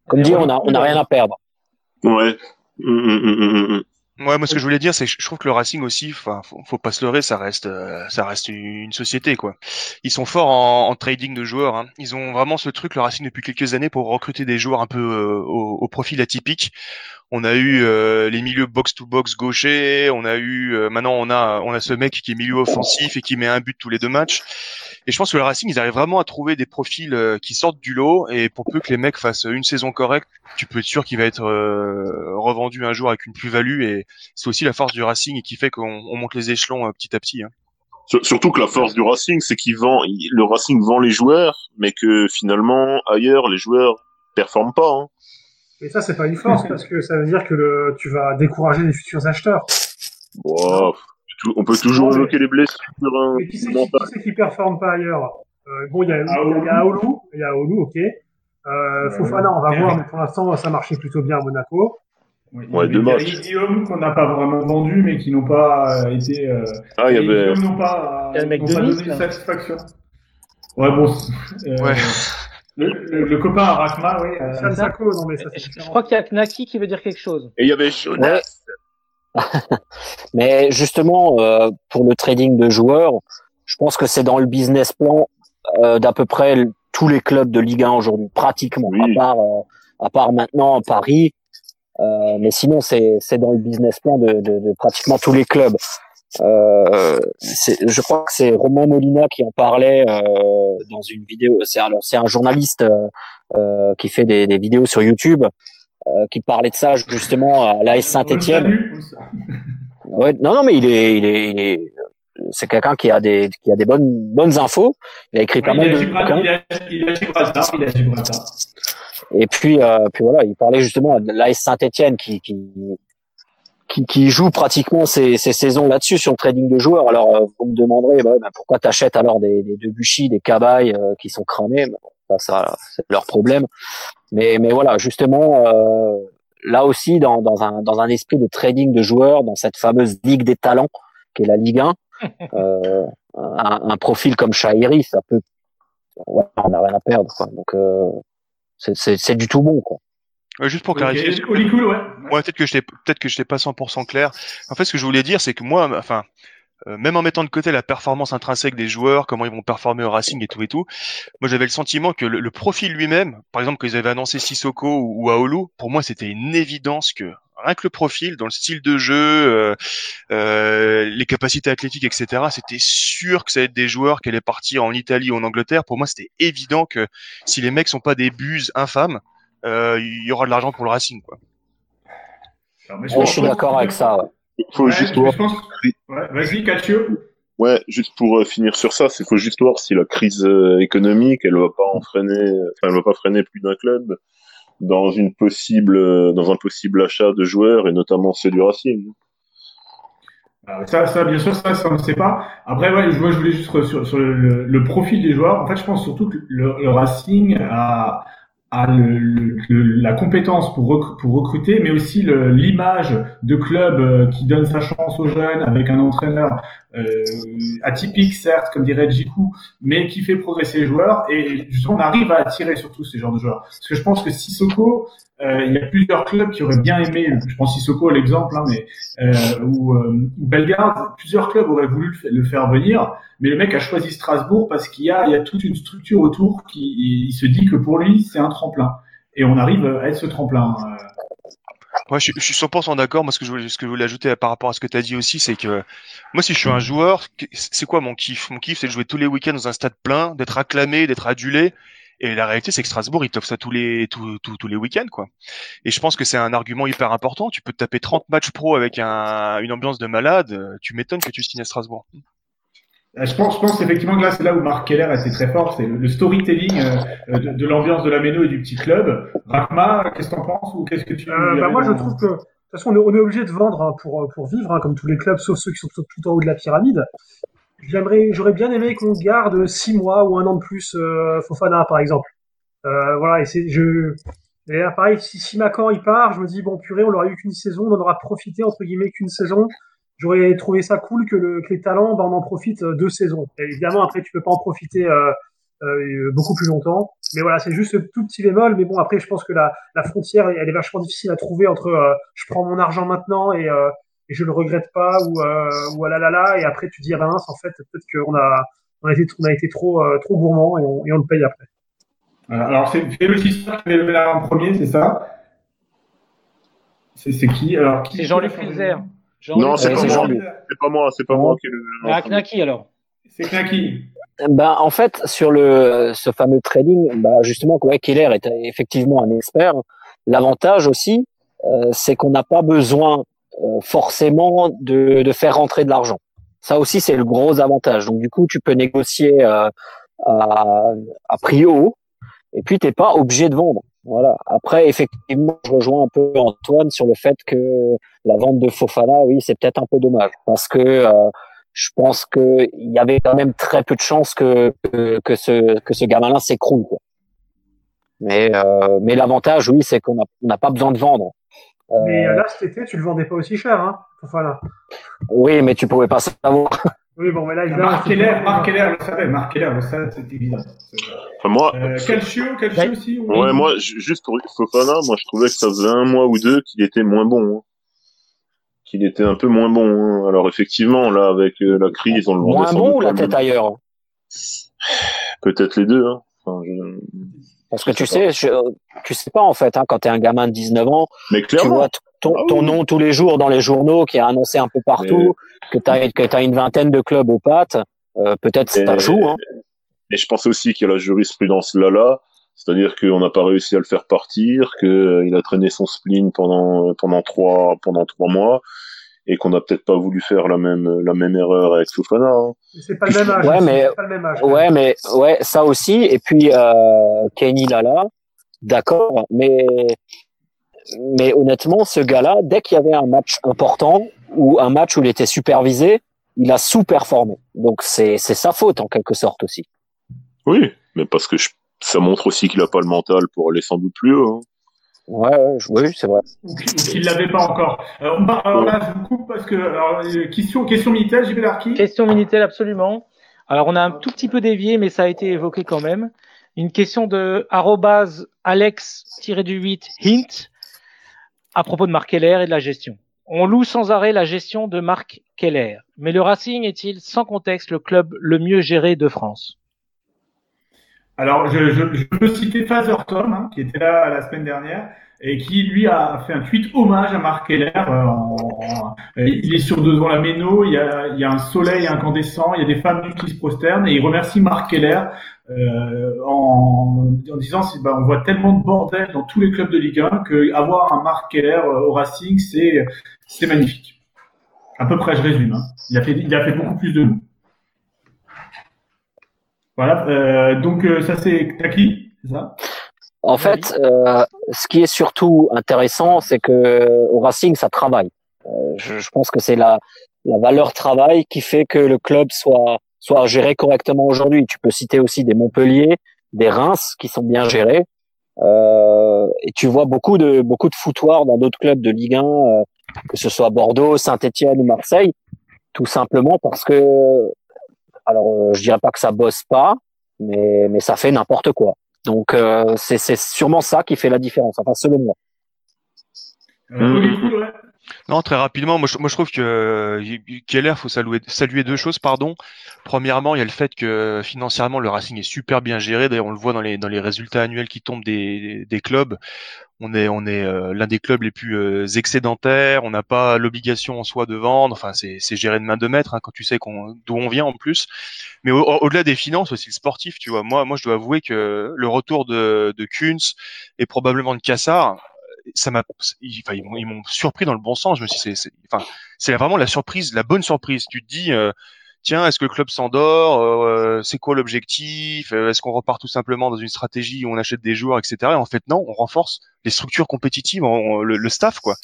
Comme dit, on a, on a rien à perdre. Ouais. Hum, hum, hum. Ouais, moi ce que je voulais dire, c'est que je trouve que le Racing aussi, enfin, faut, faut pas se leurrer, ça reste, euh, ça reste une société quoi. Ils sont forts en, en trading de joueurs. Hein. Ils ont vraiment ce truc le Racing depuis quelques années pour recruter des joueurs un peu euh, au, au profil atypique. On a eu euh, les milieux box to box gauchers, on a eu euh, maintenant on a on a ce mec qui est milieu offensif et qui met un but tous les deux matchs. Et je pense que le Racing, ils arrivent vraiment à trouver des profils euh, qui sortent du lot et pour peu que les mecs fassent une saison correcte, tu peux être sûr qu'il va être euh, revendu un jour avec une plus-value et c'est aussi la force du Racing et qui fait qu'on on monte les échelons euh, petit à petit. Hein. Sur- Surtout que la force du Racing, c'est qu'il vend, il- le Racing vend les joueurs, mais que finalement ailleurs les joueurs performent pas. Hein. Et ça, c'est pas une force parce que ça veut dire que le, tu vas décourager les futurs acheteurs. Wow. On peut toujours Ouais. évoquer les blessures. Hein, Mais qui c'est qui, qui, performe pas ailleurs euh, Bon, il y a, il y a- a Aoulou, il y a Aoulou, ok. Euh, Fofana, on va Ouais. voir, mais pour l'instant, ça marchait plutôt bien à Monaco. Oui, Ouais, il y matchs. Guillaume qu'on n'a pas vraiment vendu, mais qui n'ont pas euh, été. euh, Ah, il y avait. Guillaume n'ont pas, Il y a le mec de donné satisfaction. Ouais, bon. euh, Ouais. Le, le, le copain à Rakma, oui. euh, non, mais ça, Je, crois qu'il y a Knaki qui veut dire quelque chose. Et il y avait Jonas. Mais justement, euh, pour le trading de joueurs, je pense que c'est dans le business plan euh, d'à peu près tous les clubs de Ligue 1 aujourd'hui, pratiquement, Oui. à part euh, à part maintenant Paris. Euh, mais sinon, c'est c'est dans le business plan de, de, de pratiquement tous les clubs. Euh, je crois que c'est Romain Molina qui en parlait euh, dans une vidéo. C'est alors c'est un journaliste qui fait des, des vidéos sur YouTube qui parlait de ça justement à l'AS Saint-Étienne. Ouais, non, non, mais il est, il est, il est, c'est quelqu'un qui a des, qui a des bonnes, bonnes infos. Il a écrit pas mal de bouquins. il a- Gibraltar. Et puis, euh, puis voilà, il parlait justement de l'AS Saint-Etienne qui, qui, qui, qui joue pratiquement ses, ses saisons là-dessus sur le trading de joueurs. Alors, euh, vous me demanderez, bah, bah, pourquoi t'achètes alors des, des Debuchy, des Cabaye euh, qui sont cramés? Bah, Ça, ça c'est leur problème. Mais, mais voilà, justement, euh, là aussi, dans, dans, un, dans un esprit de trading de joueurs, dans cette fameuse ligue des talents qui est la Ligue 1, euh, un, un profil comme Shahiri, ça peut, ouais, on n'a rien à perdre. Quoi. Donc, euh, c'est- du tout bon. Quoi. Ouais, juste pour clarifier. Oli Cool, ouais. Ouais, peut-être que je peut-être que je n'étais pas 100% clair. En fait, ce que je voulais dire, c'est que moi, enfin, même en mettant de côté la performance intrinsèque des joueurs, comment ils vont performer au Racing et tout et tout, moi j'avais le sentiment que le, le profil lui-même, par exemple, quand ils avaient annoncé Sissoko ou, ou Aolu, pour moi c'était une évidence que rien que le profil, dans le style de jeu, euh, euh, les capacités athlétiques, etc., c'était sûr que ça allait être des joueurs qui allaient partir en Italie ou en Angleterre. Pour moi, c'était évident que si les mecs sont pas des buses infâmes, euh, il y aura de l'argent pour le Racing, quoi. Alors, Ouais, je suis d'accord avec ça. ouais. Faut Ouais, juste voir. pense- ouais, Vas-y, Calcio. Ouais, juste pour euh, finir sur ça, c'est faut juste voir si la crise euh, économique, elle va pas freiner, enfin, elle va pas freiner plus d'un club dans une possible, euh, dans un possible achat de joueurs et notamment ceux du Racing. Ah, Ça, ça, bien sûr, ça, ça, on ne sait pas. Après, ouais, moi, je voulais juste sur, sur le, le- le profil des joueurs. En fait, je pense surtout que le, le Racing a, le, le- la compétence pour, pour recruter, mais aussi l'image de club euh, qui donne sa chance aux jeunes avec un entraîneur euh, atypique, certes, comme dirait Jiku, mais qui fait progresser les joueurs. Et justement, on arrive à attirer surtout ces genres de joueurs. Parce que je pense que Sissoko, il y a plusieurs clubs qui auraient bien aimé, je pense Sissoko l'exemple, hein, mais euh, ou, euh, Bellegarde, plusieurs clubs auraient voulu le fa- le faire venir, mais le mec a choisi Strasbourg parce qu'il y a, toute une structure autour qui se dit que pour lui c'est un tremplin. Et on arrive à être ce tremplin. euh. Ouais, je, suis- je suis 100% d'accord. Moi, ce que je voulais, ce que je voulais ajouter par rapport à ce que tu as dit aussi, c'est que moi, si je suis un joueur, c'est quoi mon kiff? Mon kiff, c'est de jouer tous les week-ends dans un stade plein, d'être acclamé, d'être adulé. Et la réalité, c'est que Strasbourg, il t'offre ça tous les tous, tous, tous les week-ends, quoi. Et je pense que c'est un argument hyper important. Tu peux te taper 30 matchs pro avec un, une ambiance de malade. euh, Tu m'étonnes que tu signes à Strasbourg. Euh, Je pense, je pense effectivement que là, c'est là où Marc Keller a été très fort, c'est le, le storytelling euh, de, de l'ambiance de la Méno et du petit club. Rakma, qu'est-ce que t'en penses ou qu'est-ce que tu Euh, bah, moi, je trouve que, de toute façon, on est, on est obligé de vendre hein, pour, pour vivre, hein, comme tous les clubs, sauf ceux qui sont tout, tout en haut de la pyramide. J'aimerais, j'aurais bien aimé qu'on garde six mois ou un an de plus euh, Fofana, par exemple. Euh, voilà, et c'est, je, et là, pareil, si, si Macan il part, je me dis bon purée, on n'aura eu qu'une saison, on en aura profité entre guillemets qu'une saison. J'aurais trouvé ça cool que, le, que les talents, bah, on en profite euh, deux saisons. Et évidemment, après, tu peux pas en profiter euh, euh, beaucoup plus longtemps. Mais voilà, c'est juste ce tout petit bémol. Mais bon, après, je pense que la, la frontière, elle est vachement difficile à trouver entre euh, je prends mon argent maintenant et, euh, et je le regrette pas ou euh, ou ah là là là. Et après, tu dis ah ben mince, en fait, peut-être qu'on a on a été on a été trop euh, trop gourmand et on, et on le paye après. Voilà, Alors, c'est Sissoko qui levé la main en premier, c'est ça? C'est c'est qui? Alors, qui C'est Jean-Luc Filzer. Non, c'est pas. C'est pas moi, c'est pas moi qui le. Ah, Knacky alors. C'est Knacky. Ben, en fait, sur le ce fameux trading, bah, justement, ouais, Keller est effectivement un expert. L'avantage aussi, euh, c'est qu'on n'a pas besoin forcément de, de faire rentrer de l'argent. Ça aussi, c'est le gros avantage. Donc, du coup, tu peux négocier euh, à, à prix haut, et puis t'es pas obligé de vendre. Voilà. Après, effectivement, je rejoins un peu Antoine sur le fait que la vente de Fofana, oui, c'est peut-être un peu dommage, parce que euh, je pense que il y avait quand même très peu de chances que que, ce que ce gamin-là s'écroule. Mais euh, mais l'avantage, oui, c'est qu'on n'a on n'a pas besoin de vendre. Euh, Mais euh, là, cet été, tu le vendais pas aussi cher, hein. Voilà. oui, mais tu pouvais pas savoir. Oui, bon, mais là, évidemment. Marc Keller, Marc Keller le savait, Marc Keller le savait, c'est évident. Enfin, moi, Euh, Calcio, Calcio aussi ou- ouais, moi, ju- juste pour Fofana, moi, je trouvais que ça faisait un mois ou deux qu'il était moins bon. hein. Qu'il était un peu moins bon. hein. Alors, effectivement, là, avec euh, la crise, on le vendait Moins bon ou la tête ailleurs? Peut-être les deux. Hein. Enfin, je- Parce que tu sais, je, tu sais pas en fait, hein, quand t'es un gamin de 19 ans, Mais tu vois ton, Ah ton nom tous les jours dans les journaux qui est annoncé un peu partout, que t'as que t'as une vingtaine de clubs aux pattes, euh, peut-être ça Et- joue. Hein. Et je pense aussi qu'il y a la jurisprudence Lala, c'est-à-dire qu'on n'a pas réussi à le faire partir, qu'il a traîné son spleen pendant pendant trois pendant trois mois, et qu'on n'a peut-être pas voulu faire la même la même erreur avec Fofana. hein. Mais C'est pas le même âge. Ouais, aussi, mais- c'est pas le même âge. Ouais, mais ouais, ça aussi. Et puis euh, Kenny Lala, d'accord, mais mais honnêtement, ce gars-là, dès qu'il y avait un match important ou un match où il était supervisé, il a sous-performé. Donc c'est c'est sa faute en quelque sorte aussi. Oui, mais parce que je- ça montre aussi qu'il a pas le mental pour aller sans doute plus haut. hein. Ouais, oui, c'est vrai. ou qui- ou qu'il l'avait pas encore. Alors, on part- alors là, je vous coupe parce que alors, euh, question question Minitel, JB Larky. Question Minitel, absolument. Alors, on a un tout petit peu dévié, mais ça a été évoqué quand même. Une question de arrobase alex-du-8 hint à propos de Marc Keller et de la gestion. On loue sans arrêt la gestion de Marc Keller. Mais le Racing est-il sans contexte le club le mieux géré de France? Alors, je, je, peux citer Father Tom, hein, qui était là la semaine dernière, et qui, lui, a fait un tweet hommage à Marc Keller. euh, euh, il est sur devant la méno, il y, a, il y a un soleil incandescent, il y a des femmes nues qui se prosternent, et il remercie Marc Keller euh, en, en disant bah, on voit tellement de bordel dans tous les clubs de Ligue 1 que avoir un Marc Keller au Racing, c'est c'est magnifique. À peu près, je résume. Hein. Il, a fait, il a fait beaucoup plus de nous. Voilà, euh, donc euh, ça c'est Taki, c'est ça? En fait, euh, ce qui est surtout intéressant, c'est que au Racing, ça travaille. Euh, je, je pense que c'est la la valeur travail qui fait que le club soit soit géré correctement aujourd'hui. Tu peux citer aussi des Montpellier, des Reims qui sont bien gérés. Euh, et tu vois beaucoup de beaucoup de foutoirs dans d'autres clubs de Ligue 1, euh, que ce soit Bordeaux, Saint-Étienne ou Marseille, tout simplement parce que, alors euh, je dirais pas que ça bosse pas, mais mais ça fait n'importe quoi. Donc euh, c'est c'est sûrement ça qui fait la différence. Enfin selon moi. Ouais. Non, très rapidement, moi je, moi, je trouve que euh, Keller, faut saluer, saluer deux choses, pardon. Premièrement, il y a le fait que financièrement le Racing est super bien géré. D'ailleurs, on le voit dans les dans les résultats annuels qui tombent des, des clubs. On est on est euh, l'un des clubs les plus euh, excédentaires. On n'a pas l'obligation en soi de vendre. Enfin, c'est c'est géré de main de maître hein, quand tu sais qu'on d'où on vient en plus. Mais au- au-delà des finances aussi le sportif, tu vois. Moi moi je dois avouer que le retour de de Kunz et probablement de Cassar ça m'a, ils, enfin, ils m'ont, surpris dans le bon sens. Je me suis, c'est, enfin, c'est vraiment la surprise, la bonne surprise. Tu te dis, euh, tiens, est-ce que le club s'endort euh, C'est quoi l'objectif Euh, Est-ce qu'on repart tout simplement dans une stratégie où on achète des joueurs, etc. Et en fait, non, on renforce les structures compétitives, on- le, le staff, quoi.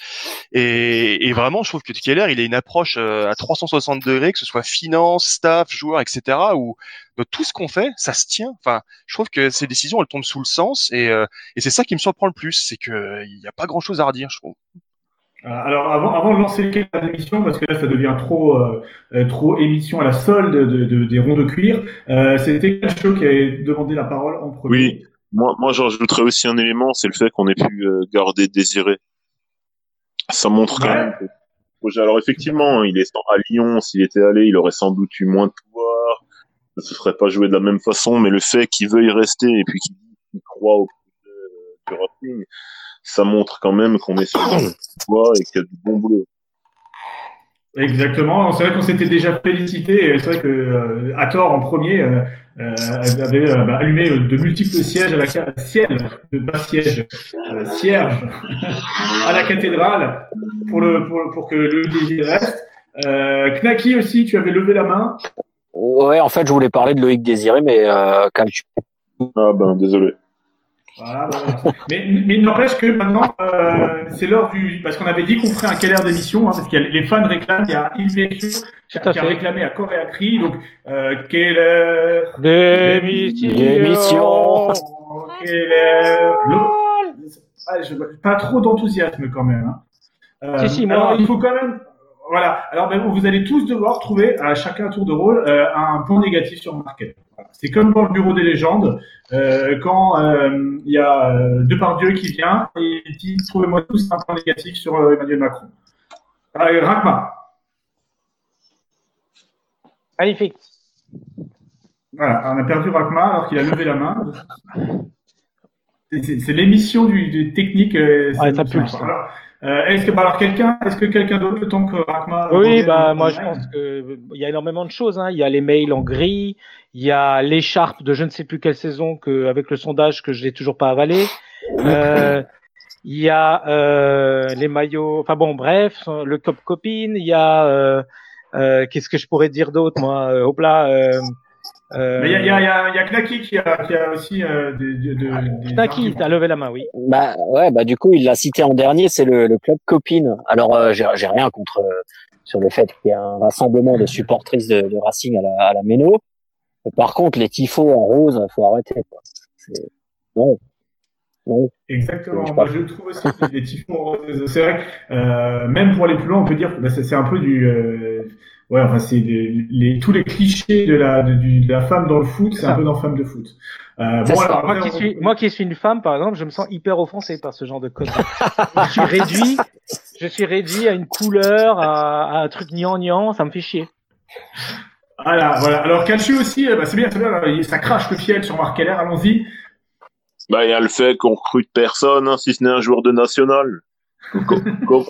Et, et vraiment, je trouve que Keller, il a une approche euh, à 360 degrés, que ce soit finance, staff, joueurs, etc. Où de tout ce qu'on fait, ça se tient. Enfin, je trouve que ces décisions, elles tombent sous le sens, et, et c'est ça qui me surprend le plus, c'est que il n'y a pas grand-chose à redire, je trouve. Euh, Alors avant, avant de lancer les questions d'émission, parce que là ça devient trop euh, euh, trop émission à la solde de, de- des ronds de cuir, euh, c'était Calcio qui avait demandé la parole en premier. Oui. Moi, moi, j'en rajouterais aussi un élément, c'est le fait qu'on ait pu garder Désiré. Ça montre quand même. que- Alors effectivement, il est à Lyon. S'il était allé, il aurait sans doute eu moins de pouvoir. Ça se serait pas joué de la même façon, mais le fait qu'il veuille rester et puis qu'il croit au projet du Racing, ça montre quand même qu'on est sur bonne voie et qu'il y a du bon boulot. Exactement. C'est vrai qu'on s'était déjà félicité. et C'est vrai que euh, Hathor en premier euh, euh, avait euh, bah, allumé de multiples sièges à la siège, de pas siège, euh, cierge à la cathédrale pour le pour, pour que le désir reste. Euh, Knaki aussi, tu avais levé la main. Ouais, en fait, je voulais parler de Loïc Désiré, mais euh, Calcio. Ah ben désolé. Voilà, voilà. mais, mais il n'empêche que maintenant, euh, c'est l'heure du. Parce qu'on avait dit qu'on ferait un Keller d'émission, hein, parce qu'il y a les fans réclament, il y a Yves Vécu qui a réclamé à corps et à cri. Donc, euh, Keller. Démission. Démission. Keller. Le- Ah, je- Pas trop d'enthousiasme quand même. Hein. Euh, Si, si, moi. alors, il faut quand même. Voilà. Alors, ben, vous allez tous devoir trouver à chacun un tour de rôle euh, un point négatif sur Marquet. Voilà. C'est comme dans le bureau des légendes, euh, quand euh, il y a Depardieu qui vient et il dit trouvez-moi tous un point négatif sur Emmanuel Macron. Allez, Rakma. Magnifique. Voilà, on a perdu Rakma alors qu'il a levé la main. C'est- l'émission du, du technique. Ouais, c'est- ça pulse. Alors, euh, est-ce que bah, alors quelqu'un, est-ce que quelqu'un d'autre le temps que Rakma Oui, bah en moi je pense que il y a énormément de choses. Hein. Il y a les mails en gris, il y a l'écharpe de je ne sais plus quelle saison que avec le sondage que je n'ai toujours pas avalé. Euh, il y a euh, les maillots. Enfin bon, bref, le top copine. Il y a euh, euh, qu'est-ce que je pourrais dire d'autre moi euh, Hop là. Euh, Mais il y a, il y, a, il y, a, il y a Knaki qui a, qui a aussi euh, des, des, des- des Knaki, t'as levé la main, oui. Bah ouais, bah du coup, il l'a cité en dernier, c'est le, le club copine. Alors euh, j'ai j'ai rien contre euh, sur le fait qu'il y a un rassemblement de supportrices de, de Racing à la, à la Méno. Mais par contre, les tifos en rose, faut arrêter. Quoi. C'est- Non, non. Exactement. Je Moi, je trouve aussi que les typhons, euh, c'est vrai que euh, même pour aller plus loin, on peut dire que bah, c'est c'est un peu du, euh, ouais, enfin c'est les, tous les clichés de la de, la femme dans le foot, c'est un peu dans femme de foot. Euh, bon alors Moi qui, on- suis, moi qui suis une femme, par exemple, je me sens hyper offensé par ce genre de conneries. je suis réduit, je suis réduit à une couleur, à, à un truc gnangnan, ça me fait chier. voilà, voilà. Alors Calcio aussi, bah, c'est bien, c'est bien. Ça crache le fiel sur Marc Keller. Allons-y. Bah, il y a le fait qu'on recrute personne, hein, si ce n'est un joueur de national. Co- co- co- Et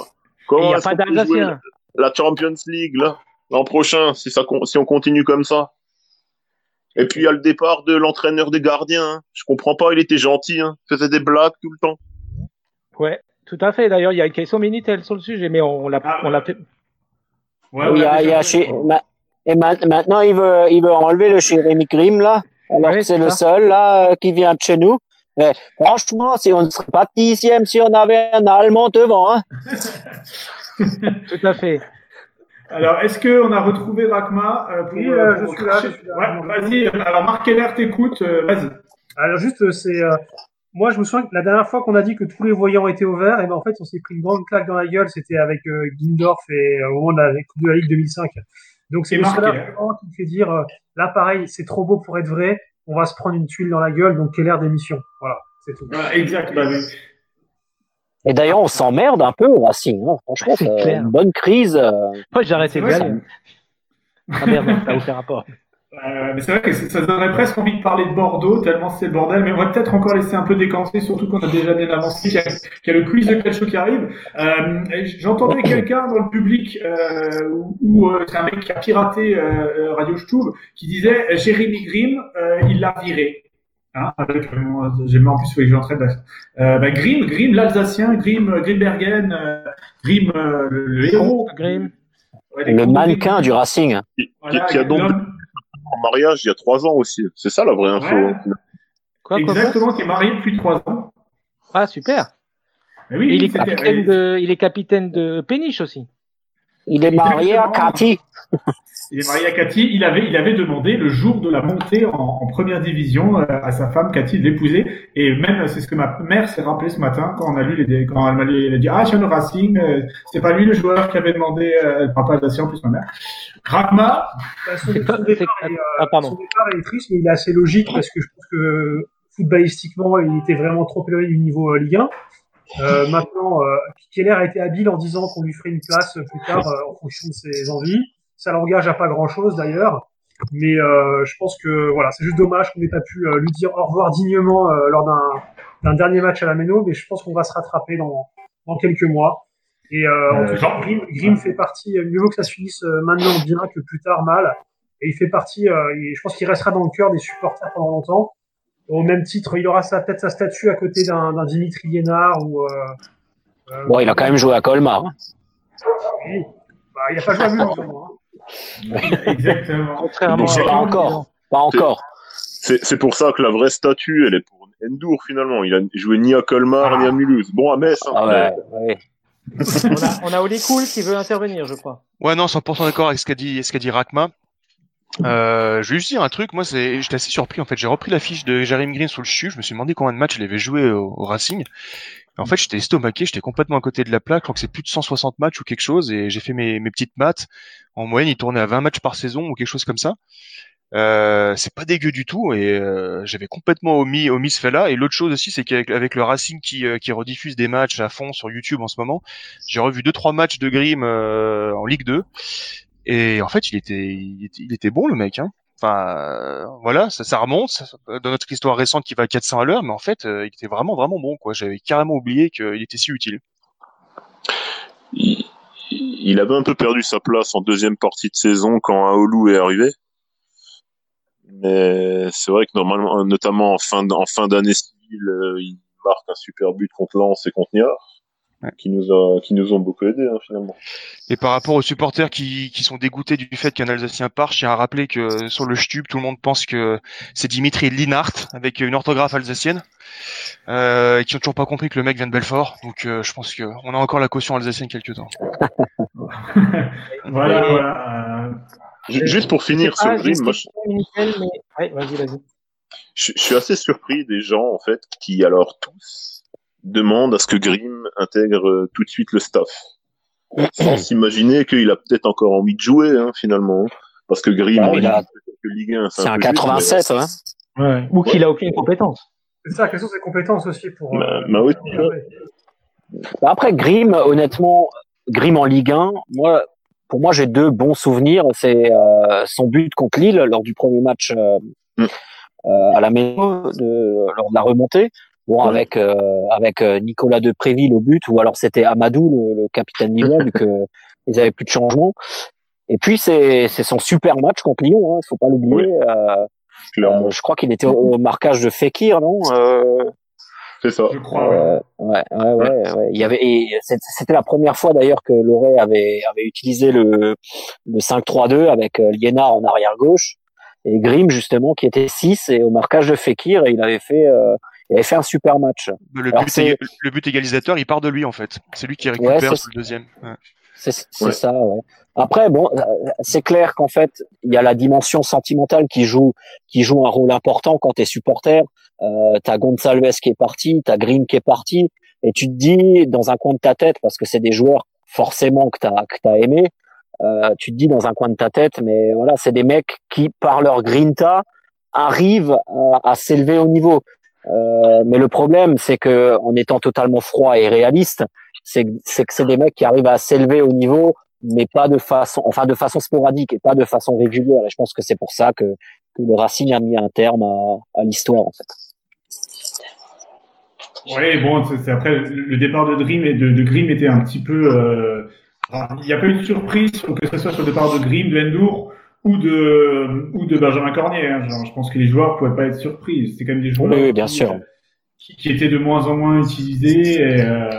comment Il n'y a pas d'Alsacien. la Champions League là? L'an prochain si ça si on continue comme ça et puis il y a le départ de l'entraîneur des gardiens hein. je comprends pas il était gentil hein. il faisait des blagues tout le temps Ouais, tout à fait. D'ailleurs, il y a une question Minitel sur le sujet, mais on l'a, Ah, on l'a fait. Ouais, il y on a, il y a chez, et ma- maintenant, il veut, il veut enlever le Jérémy Grimm là, alors c'est le ça. seul là qui vient de chez nous. Mais franchement, si on ne serait pas dixième, si on avait un Allemand devant, hein. Tout à fait. Alors, est-ce qu'on a retrouvé Rakma euh, pour, Oui, euh, euh, je suis là, cracher je suis là. Ouais, vas-y. Alors, Marc Keller t'écoute. vas-y. Alors juste, c'est euh, moi je me souviens que la dernière fois qu'on a dit que tous les voyants étaient au vert, et ben en fait on s'est pris une grande claque dans la gueule. C'était avec euh, Gindorf et euh, au moment de la Coupe de la Ligue 2005. Donc c'est Marc Keller. qui me fait dire euh, là pareil, c'est trop beau pour être vrai. On va se prendre une tuile dans la gueule. Donc quelle air d'émission. Voilà, c'est tout. Voilà, exact. Bah, oui. Et d'ailleurs, on s'emmerde un peu au Racing. Hein. Franchement, C'est clair. une bonne crise. euh, Moi, j'ai arrêté de Ouais, aller. Ah merde, ça n'a aucun rapport. Euh, mais c'est vrai que ça donnerait presque envie de parler de Bordeaux, tellement c'est le bordel. Mais on va peut-être encore laisser un peu décanter, surtout qu'on a déjà bien avancé, qu'il y, y a le quiz de Calcio qui arrive. Euh, J'entendais quelqu'un dans le public, euh, où, où, c'est un mec qui a piraté Radio Stube, qui disait Jérémy Grimm, euh, il l'a viré. Hein, avec, euh, j'ai mis en plus, il faut que j'entraîne. Euh, bah, Grimm, Grimm l'Alsacien, Grimm, Grimbergen, euh, Grimm euh, le, le héros. Grimm. Ouais, les le mannequin Grimm. du Racing. Qui, Voilà, qui a donc en mariage il y a trois ans aussi. C'est ça la vraie info. Ouais. hein. Quoi, quoi, quoi Exactement, qui est marié depuis trois ans. Ah, super. Mais oui, Et il, est capitaine de, il est capitaine de péniche aussi. Il est marié à. Cathy. Il est marié à Cathy. Il avait, il avait demandé le jour de la montée en, en première division euh, à sa femme Cathy de l'épouser. Et même, c'est ce que ma mère s'est rappelé ce matin quand on a lu les, quand elle m'a lu- elle a dit ah, viens de Racing. euh, c'est pas lui le joueur qui avait demandé. Euh, elle parle pas alsacien en plus ma mère. Rakma. Bah, son, départ est, euh, Ah, son départ est triste, mais il est assez logique parce que je pense que footballistiquement, il était vraiment trop éloigné du niveau euh, Ligue 1. Euh, maintenant, euh, Keller a été habile en disant qu'on lui ferait une place plus tard euh, en fonction de ses envies. Ça l'engage à pas grand-chose d'ailleurs, mais euh, je pense que voilà, c'est juste dommage qu'on n'ait pas pu euh, lui dire au revoir dignement euh, lors d'un d'un dernier match à la Méno, mais je pense qu'on va se rattraper dans, dans quelques mois. Et euh, en tout cas, Grimm, Grimm fait partie, mieux vaut que ça se finisse maintenant bien que plus tard mal. Et il fait partie, euh, je pense qu'il restera dans le cœur des supporters pendant longtemps. Au même titre, il aura sa- peut-être sa statue à côté d'un d'un Dimitri Liénard ou. Euh, euh, Bon, il a quand même joué à Colmar. hein. oui. Bah, il a pas joué à Mulhouse, au moins, hein. Exactement. Contrairement Donc, Pas encore. Pas encore. C'est c'est pour ça que la vraie statue, elle est pour Endur finalement. Il a joué ni à Colmar ni à Mulhouse. Bon, à Metz. hein, Ah ouais, ouais. On a, on a Oli Cool qui veut intervenir, je crois. Ouais, non, 100% d'accord avec ce qu'a dit, ce qu'a dit Rakma. Euh, je vais juste dire un truc, moi, c'est, j'étais assez surpris, en fait. J'ai repris la fiche de Jeremy Green sur le CHU, je me suis demandé combien de matchs il avait joué au, au Racing. En fait, j'étais estomaqué, j'étais complètement à côté de la plaque, je crois que c'est plus de 160 matchs ou quelque chose, et j'ai fait mes, petites maths. En moyenne, il tournait à 20 matchs par saison ou quelque chose comme ça. Euh, c'est pas dégueu du tout et euh, j'avais complètement omis omis ce fait-là et l'autre chose aussi c'est qu'avec avec le Racing qui euh, qui rediffuse des matchs à fond sur YouTube en ce moment j'ai revu deux trois matchs de Grimm euh, en Ligue 2 et en fait il était il était, il était bon le mec hein enfin euh, voilà ça, remonte ça- dans notre histoire récente qui va à 400 à l'heure mais en fait euh, il était vraiment vraiment bon quoi. J'avais carrément oublié qu'il était si utile. Il, avait un peu perdu sa place en deuxième partie de saison quand Aoulou est arrivé. Mais c'est vrai que normalement, notamment en fin, d'année civile, euh, il marque un super but contre Lens et contre Niort, Ouais. qui nous a, qui nous ont beaucoup aidé hein, finalement. Et par rapport aux supporters qui, qui sont dégoûtés du fait qu'un Alsacien part, je tiens à rappeler que sur le Stub, tout le monde pense que c'est Dimitri Linhart avec une orthographe alsacienne, euh, et qui ont toujours pas compris que le mec vient de Belfort. Donc euh, je pense qu'on a encore la caution alsacienne quelque temps. Voilà, voilà. euh, Ju- Juste pour finir sur Grimm, moi, une je, question, Mickaël, mais... Ouais, vas-y, vas-y. je- je suis assez surpris des gens en fait qui alors tous demandent à ce que Grimm intègre euh, tout de suite le staff, sans s'imaginer qu'il a peut-être encore envie de jouer hein, finalement, parce que Grimm, Bah, il a- 1, C'est un peu juste, 87, hein. Ouais. Ou qu'il a aucune compétence. C'est ça, quelles sont ses compétences aussi pour. Bah, euh, bah oui. pour jouer. Bah Après, Grimm, honnêtement, Grimm en Ligue 1, moi, pour moi, j'ai deux bons souvenirs. C'est euh, son but contre Lille lors du premier match euh, Mm. euh, à la maison, de, lors de la remontée. Bon, Ouais. avec euh, avec euh, Nicolas Depréville au but, ou alors c'était Amadou, le, le capitaine lillois, vu que ils avaient plus de changement. Et puis c'est c'est son super match contre Lyon, hein, il faut pas l'oublier. Euh, euh, je crois qu'il était au, marquage de Fekir, non euh, C'est ça. je crois. euh, ouais, ouais, ouais, ouais. Il y avait, c'était la première fois d'ailleurs que Loret avait, avait utilisé le, le 5-3-2 avec Liénard en arrière gauche et Grimm justement qui était 6 et au marquage de Fekir et il avait fait, euh, il avait fait un super match. Le Alors, but, le égalisateur, il part de lui en fait. C'est lui qui récupère sur le deuxième. Ouais. C'est Ouais. ça, ouais. Après, bon, euh, c'est clair qu'en fait, il y a la dimension sentimentale qui joue, qui joue un rôle important quand t'es supporter. Euh, t'as Gonçalves qui est parti, t'as Green qui est parti, et tu te dis dans un coin de ta tête, parce que c'est des joueurs forcément que t'as que t'as aimé, euh, tu te dis dans un coin de ta tête, mais voilà, c'est des mecs qui par leur grinta arrivent à, à s'élever au niveau. Euh, mais le problème, c'est que en étant totalement froid et réaliste, c'est que c'est des mecs qui arrivent à s'élever au niveau, mais pas de façon, enfin de façon sporadique et pas de façon régulière. Et je pense que c'est pour ça que le Racing a mis un terme à, l'histoire en fait. Oui, bon, c'est après le départ de Dream et de, Grimm était un petit peu. euh, Il n'y a pas eu de surprise, que ce soit sur le départ de Grimm, de Endour ou de ou de Benjamin Cornier. hein. Genre, je pense que les joueurs pouvaient pas être surpris. C'était quand même des joueurs Oui, oui, bien qui, sûr. euh, qui, qui étaient de moins en moins utilisés. Et, euh,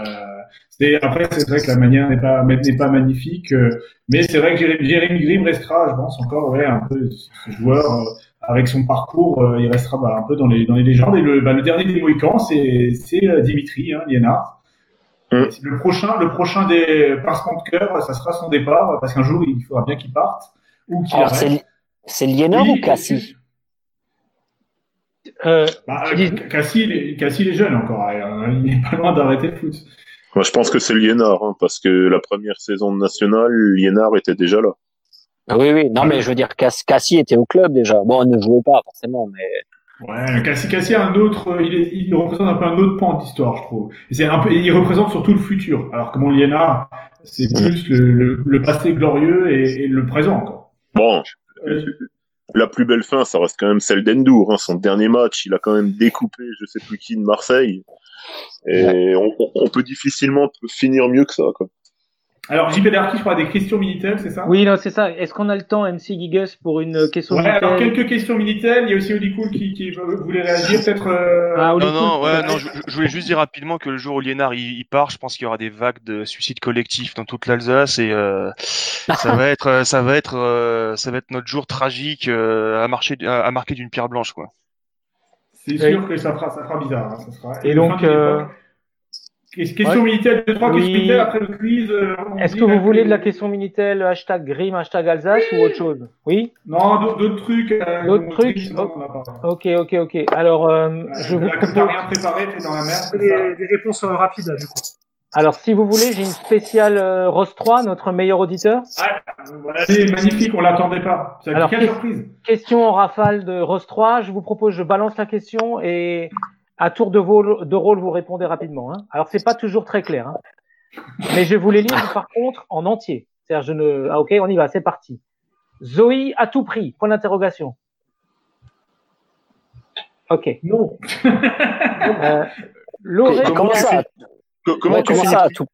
c'est- après, c'est vrai que la manière n'est pas n'est pas magnifique, euh, mais c'est vrai que Jérémy, Grimm restera, je pense encore, ouais, un peu ce joueur. euh, avec son parcours, euh, il restera bah, un peu dans les dans les légendes. Et le, bah, le dernier des Mohicans, c'est c'est euh, Dimitri hein, Liénard. Mm. Le prochain, le prochain des pincements de cœur, ça sera son départ, parce qu'un jour il faudra bien qu'il parte ou Alors arrête. c'est c'est Oui, ou Cassie? Euh, bah, euh, Cassie, il est- Cassie, il est jeune encore, hein, il n'est pas loin d'arrêter le foot. Moi, je pense que c'est Liénard, hein, parce que la première saison de nationale, Liénard était déjà là. Ah Oui, oui. Non, mais je veux dire, Cass- Cassie était au club déjà. Bon, elle ne jouait pas forcément, mais Ouais, Cassie, Cassie a un autre, euh, il, est, il représente un peu un autre pan d'histoire, je trouve. Et c'est un peu, il représente surtout le futur. Alors que mon Liénard, c'est plus le, le, le passé glorieux et, et le présent, quoi. Bon, Euh, la plus belle fin, ça reste quand même celle d'Endour. Hein. Son dernier match, il a quand même découpé je sais plus qui de Marseille. Et on, on peut difficilement finir mieux que ça. Quoi. Alors, JP Darky, je crois, des questions militaires, c'est ça? Oui, non, c'est ça. Est-ce qu'on a le temps, MC Gigas, pour une question Ouais, alors Minitel quelques questions militaires. Il y a aussi Olicool qui, qui voulait réagir, peut-être. euh, Ah, Non, Olicool, non, ouais, non, je, je voulais juste dire rapidement que le jour où Liénard il, il part, je pense qu'il y aura des vagues de suicides collectifs dans toute l'Alsace et euh, ça va être, euh, ça va être, euh, ça va être notre jour tragique euh, à marcher, à, à marquer d'une pierre blanche, quoi. C'est sûr que ça fera, ça fera bizarre. hein, ça sera... Et le donc, euh, Question ouais. militaire, deux, trois Oui. questions militaires après le quiz. euh, Est-ce que vous voulez de la question Minitel, hashtag Grim, hashtag Alsace ou autre chose? Oui? Non, d'autres trucs. euh, D'autres trucs a pas. Ok, ok, ok. Alors, euh, je vous Là, que t'as propose... rien préparé, t'es dans la merde. Des, des réponses euh, rapides, du coup. Alors, si vous voulez, j'ai une spéciale euh, Rose 3, notre meilleur auditeur. Ah, voilà, c'est magnifique, on l'attendait pas. C'est Alors, quelle qu'est-ce- surprise. Question en rafale de Rose 3. Je vous propose, je balance la question et à tour de, vol- de rôle, vous répondez rapidement. Hein. Alors, c'est pas toujours très clair. Hein. Mais je vais vous les lire, par contre, en entier. C'est-à-dire, je ne... Ah, ok, on y va, c'est parti. Zoé à tout prix, point d'interrogation. Ok. Non. Euh, Lauré, Comment tu ça Comment tu comment ça à tout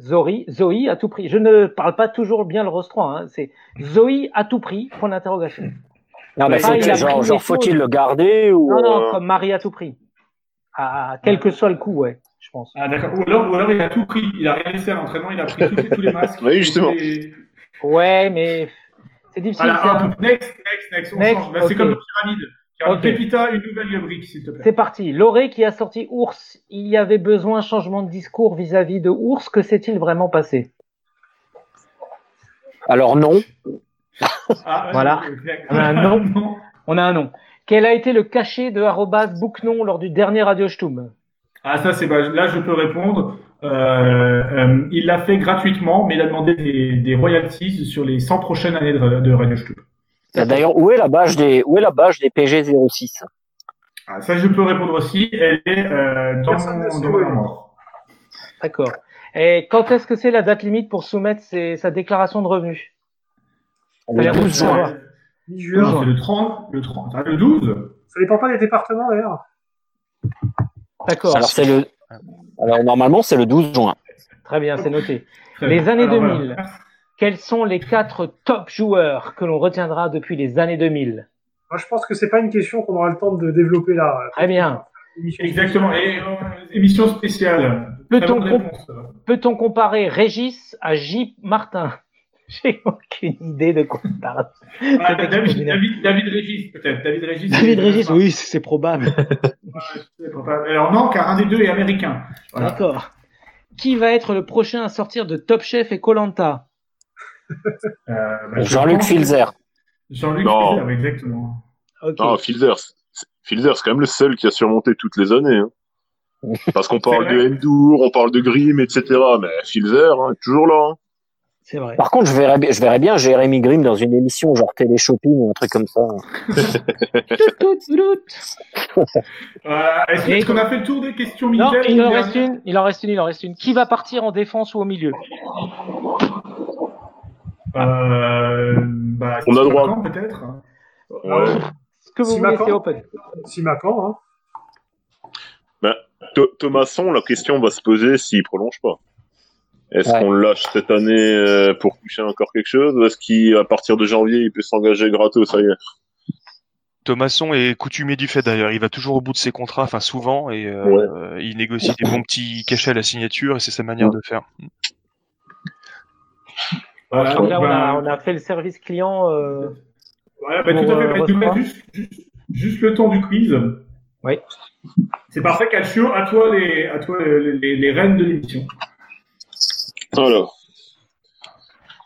Zoé, Zoé à tout prix. Je ne parle pas toujours bien le 3. Hein. C'est Zoé à tout prix, point d'interrogation. Non, mais Ah, a genre, genre faut-il le garder ou Non, non, euh, comme Marie à tout prix. À quel que soit le coup, ouais, je pense. Ah, d'accord. Ou alors, ou alors, il a tout pris. Il a rien laissé à l'entraînement, il a pris tous, tous les masques. Oui, justement. les- Ouais, mais c'est difficile. Voilà, un. Next, next, next. On Next, change. Là, c'est comme une pyramide. Tiens, Ok. Pépita, une nouvelle brique, s'il te plaît. C'est parti. Lauré qui a sorti Ours. Il y avait besoin changement de discours vis-à-vis de Ours. Que s'est-il vraiment passé? Alors non. Ah, Voilà. ok. On a un nom. On a un nom. Quel a été le cachet de arrobas Boucnon lors du dernier Radio Stum Ah, ça, c'est bah, là, je peux répondre. Euh, euh, il l'a fait gratuitement, mais il a demandé des, des royalties sur les 100 prochaines années de, de Radio Stub. D'ailleurs, où est la badge des où est la badge des PG 06 Ah, ça, je peux répondre aussi. Elle est euh, dans, dans mon armoire. D'accord. Et quand est-ce que c'est la date limite pour soumettre ses- sa déclaration de revenus? Le l'air 12 de juin. Mi-juin. C'est le 30, le 30, ah, le 12. Ça dépend pas des départements, d'ailleurs. D'accord. Alors c'est le alors normalement c'est le 12 juin. Très bien, c'est noté. Les années Alors, 2000. voilà. Quels sont les quatre top joueurs que l'on retiendra depuis les années 2000 Moi, je pense que c'est pas une question qu'on aura le temps de développer là. Très bien. Exactement. Et euh, émission spéciale. Peut-on. Peut-on comparer Régis à J. Martin? J'ai aucune idée de quoi on parle. Ah, David. David, David Régis, peut-être. David Régis. David Régis, oui, c'est probable. Alors non, car un des deux est américain. Voilà. D'accord. Qui va être le prochain à sortir de Top Chef et Colanta Euh, bah, je Jean-Luc Filzer. Jean-Luc Non. Filzer, exactement. Ok. Non, Filzer, c'est- Filzer, c'est quand même le seul qui a surmonté toutes les années. hein. Parce qu'on parle de. Endur, on parle de Grimm, etc. Mais Filzer, hein, est toujours là. hein. C'est vrai. Par contre, je verrais, bi- je verrais bien Jérémy Grimm dans une émission genre Télé Shopping ou un truc comme ça. Euh, Est-ce Et- qu'on a fait le tour des questions, Non, il en reste une, il en reste une, il en reste une. Qui va partir en défense ou au milieu? Euh, bah, On a droit. peut-être. Ouais. Ce que vous voulez, c'est open. Simacan, hein. Thomasson, la question va se poser s'il prolonge pas. Est-ce Ouais. qu'on le lâche cette année euh, pour toucher encore quelque chose ou est-ce qu'à partir de janvier, il peut s'engager gratos ça y est? Thomasson est coutumier du fait d'ailleurs. Il va toujours au bout de ses contrats, enfin souvent, et euh, Ouais. il négocie des bons petits cachets à la signature et c'est sa manière de faire. Voilà, Donc là, on a, on a fait le service client. euh, Voilà, bah, Pour, tout à fait. euh, Bah, point. juste, juste, juste le temps du quiz. Oui. C'est parfait, Calcio. À toi les, à toi les, les, les rênes de l'émission. Alors,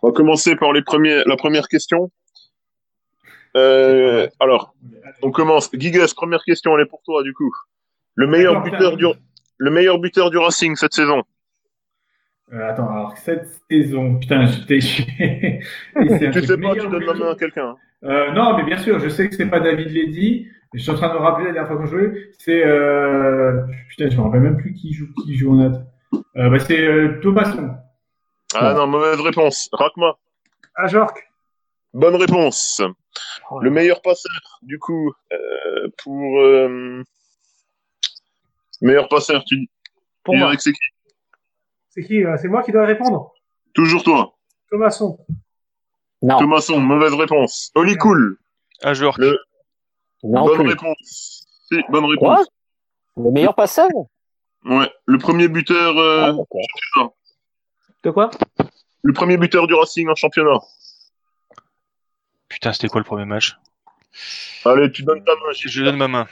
on va commencer par les premiers, la première question. Euh, alors, on commence. Gigas, première question, elle est pour toi du coup. Le meilleur buteur du, le meilleur buteur du Racing cette saison. Euh, attends, alors cette saison, putain, j'étais. Un Tu sais pas, tu donnes la main à quelqu'un. Euh, non, mais bien sûr, je sais que c'est pas David Ledy. Je suis en train de me rappeler la dernière fois qu'on jouait. C'est putain, je me rappelle même plus qui joue qui joue en net. Euh, bah, c'est Thomasson. Ah non, mauvaise réponse. Rakma, Ajorc. bonne réponse. oh, Le meilleur passeur, du coup, euh, pour euh, meilleur passeur, tu dis. Pour moi. C'est qui? C'est qui euh, C'est moi qui dois répondre? Toujours toi. Thomasson. Non, Thomasson, mauvaise réponse. Oli Cool, Le- non bonne plus. réponse. Si, bonne Quoi? réponse. Le meilleur passeur? Ouais, le premier buteur, euh, Ah. De quoi? Le premier buteur du Racing en championnat. Putain, c'était quoi le premier match? Allez, tu donnes ta main. JP. Je donne ma main.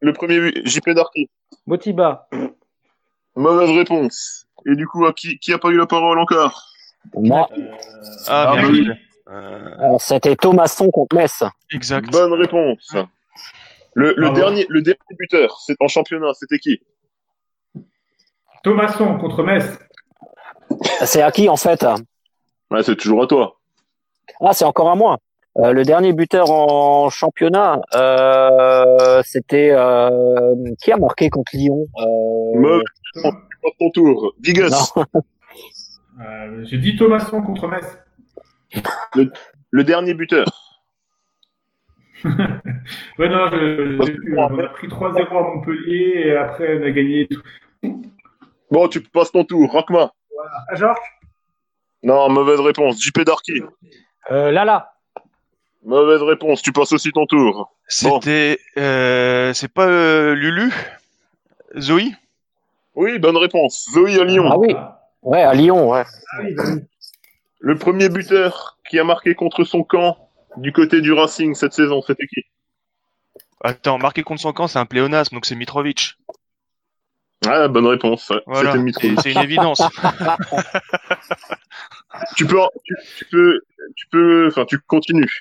Le premier bu- JP Darky. Motiba. Mauvaise réponse. Et du coup, à qui, qui a pas eu la parole encore? Moi, Ah, Ah, bien bah oui. Euh, alors, c'était Thomasson contre Metz. exact. Bonne réponse. Le, dernier, le dernier buteur, c'est en championnat, c'était qui? Thomasson contre Metz. C'est à qui en fait Ouais, c'est toujours à toi. Ah, c'est encore à moi. Euh, le dernier buteur en championnat, euh, c'était euh, qui a marqué contre Lyon euh, passes ton tour. Euh, J'ai dit Thomasson contre Metz. le dernier buteur. Ouais, non, je, j'ai plus, on a pris 3-0 à Montpellier et après on a gagné. Bon, tu passes ton tour. Rakma. Ajorc. Non, mauvaise réponse. JP Darky. Euh, Lala. Mauvaise réponse. Tu passes aussi ton tour. C'était, euh, c'est pas euh, Lulu? Zoé? Oui, bonne réponse. Zoé à Lyon. Ah oui, ouais, à Lyon, ouais. Ah oui, bah oui. Le premier buteur qui a marqué contre son camp du côté du Racing cette saison, c'était qui? Attends, marqué contre son camp, c'est un pléonasme, donc c'est Mitrovic. Ah, bonne réponse. ouais. Voilà, c'est une évidence. Tu peux, tu, tu peux, tu peux, enfin, tu continues.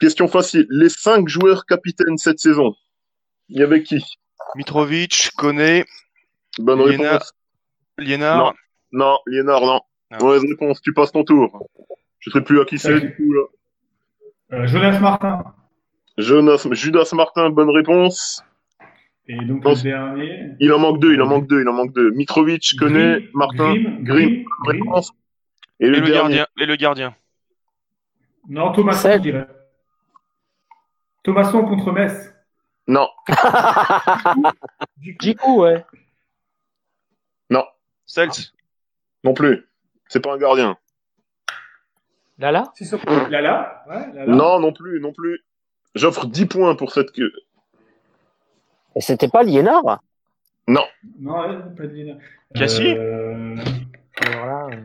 Question facile. Les cinq joueurs capitaines cette saison, il y avait qui? Mitrovic, Koné, Bonne réponse. Liénard. Non, Liénard, non. Ah. Mauvaise réponse. Tu passes ton tour. Je sais plus à qui c'est du coup là. Euh, Jonas Martin. Jonas, Judas Martin, bonne réponse. Et donc Non, le dernier. Il en manque deux, il en manque deux, il en manque deux. Mitrovic, connaît, Grimm, Martin, Grimm, Grimm, Grimm, Grimm. réponse. Et Et le, gardien. Et le gardien. Non, Thomasson, je dirais. Thomasson contre Metz. Non, Jiku, ouais. Cels. non plus. C'est pas un gardien. Lala? Lala ouais, Lala. Non, non plus, non plus. J'offre 10 points pour cette queue. Et c'était pas Liénard? Non, ouais, pas de Lina. Cassie Euh, Alors là, euh,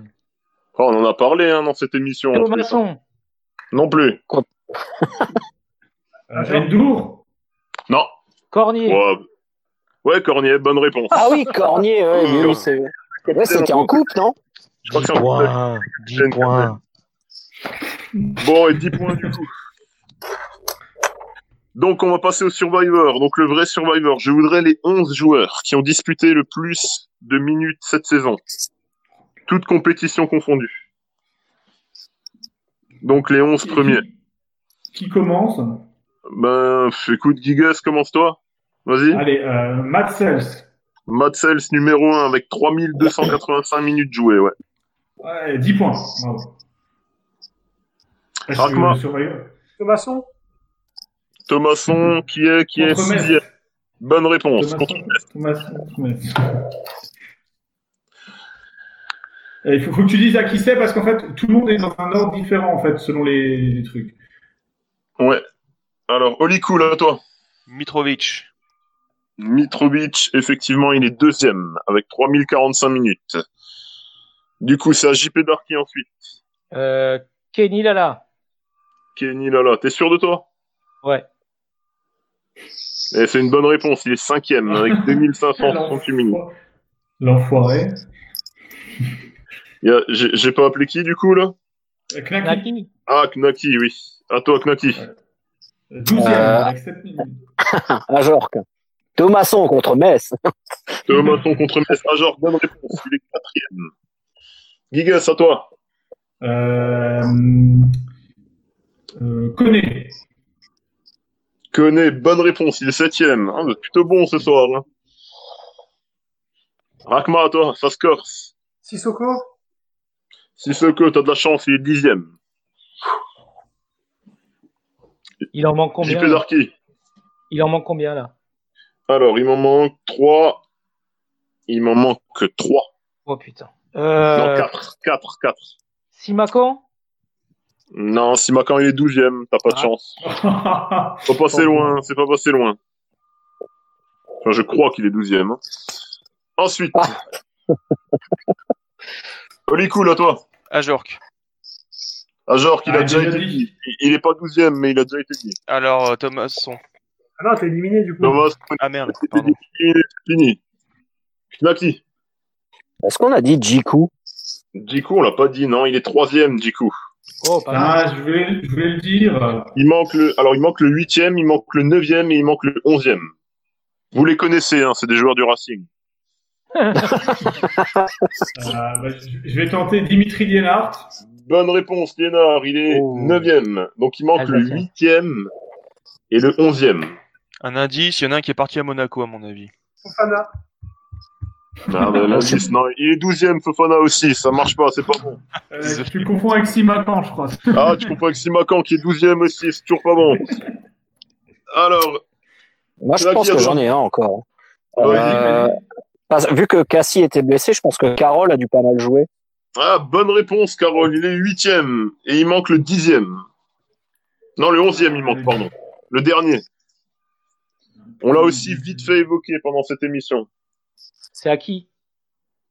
Oh, on en a parlé hein, dans cette émission. Thomasson. Non plus. euh, Endour. Non. Cornier. Ouais, ouais Cornier, bonne réponse. Ah oui, Cornier, ouais, oui, c'est Ouais, c'était en coupe, non? Je crois 10 que c'est en coupe. points. 10 points. Bon, et 10 points du coup. Donc, on va passer au Survivor. Donc, le vrai Survivor. Je voudrais les 11 joueurs qui ont disputé le plus de minutes cette saison. Toutes compétitions confondues. Donc, les 11 premiers. Qui commence? Ben, écoute, Gigas, commence-toi. Vas-y. Allez, euh, Matt Sells. Matt Sells, numéro 1, avec 3285 minutes jouées, ouais. Ouais, 10 points. Bravo. Thomasson? Thomasson, qui est, qui est sixième. Bonne réponse. Thomasson. Thomasson. Et Il faut, faut que tu dises à qui c'est parce qu'en fait, tout le monde est dans un ordre différent en fait, selon les, les trucs. Ouais. Alors, Oli Cool, à toi. Mitrovic. Mitrovic, effectivement, il est deuxième avec 3045 minutes. Du coup, c'est à JP Darky ensuite. Euh, Kenny Lala. Kenny Lala, t'es sûr de toi? Ouais. Et c'est une bonne réponse, il est cinquième avec 2538 minutes. L'enfoiré. A- J'ai j'ai pas appelé qui du coup là? Euh, Knaki, Naki. Ah, Knaki, oui. À toi, Knaki. 12e Euh, avec 7 minutes. À Jorque. Thomasson contre Metz. Thomasson contre Metz. Ah, bonne réponse, il est quatrième. Gigas, à toi. Euh, euh, Koné. Connais, bonne réponse, il est septième. Ah, vous êtes plutôt bon ce soir. Hein. Rakma, toi, ça se corse. Sissoko? Sissoko, t'as de la chance, il est dixième. Il en manque combien JP. Il en manque combien là? Alors, il m'en manque trois. Il m'en manque que trois. Oh putain. Non, Euh, quatre. Quatre, quatre. Simacan Non, Simacan, il est douzième, t'as pas de Ah. chance. Pas passer loin, c'est pas passé loin. Enfin, je crois qu'il est douzième. hein. Ensuite. Oli cool à toi. Ajorc. Ajor, qu'il Ah, a déjà déjà été dit. Il- Il est pas douzième, mais il a déjà été dit. Alors, euh, Thomasson. Ah non, t'es éliminé du coup. Thomas, Ah merde, pardon. il fini. Knaki. Est-ce qu'on a dit Jiku? Jiku, on l'a pas dit, non, il est troisième, Jiku. Oh. Ah, je voulais le dire. Il manque le, alors il manque le huitième, il manque le neuvième et il manque le onzième. Vous les connaissez, hein, c'est des joueurs du Racing. Euh, bah, je vais tenter Dimitri Lienhardt. Bonne réponse, Liénard, il est Oh. neuvième. Donc il manque le Alsacien. huitième et le onzième. Un indice, il y en a un qui est parti à Monaco, à mon avis. Fofana. Ah, bah, non, il est douzième, Fofana aussi, ça marche pas, c'est pas bon. Euh, tu confonds avec Simacan, je crois. Ah, tu comprends avec Simacan qui est douzième aussi, c'est toujours pas bon. Alors, Moi, je pense que j'en ai un encore. Ah, Euh, vu que Cassie était blessé, je pense que Carole a dû pas mal jouer. ah, bonne réponse, Carole, il est huitième et il manque le dixième. Non, le onzième, il manque, pardon. Le dernier. On l'a aussi vite fait évoquer pendant cette émission. C'est à qui?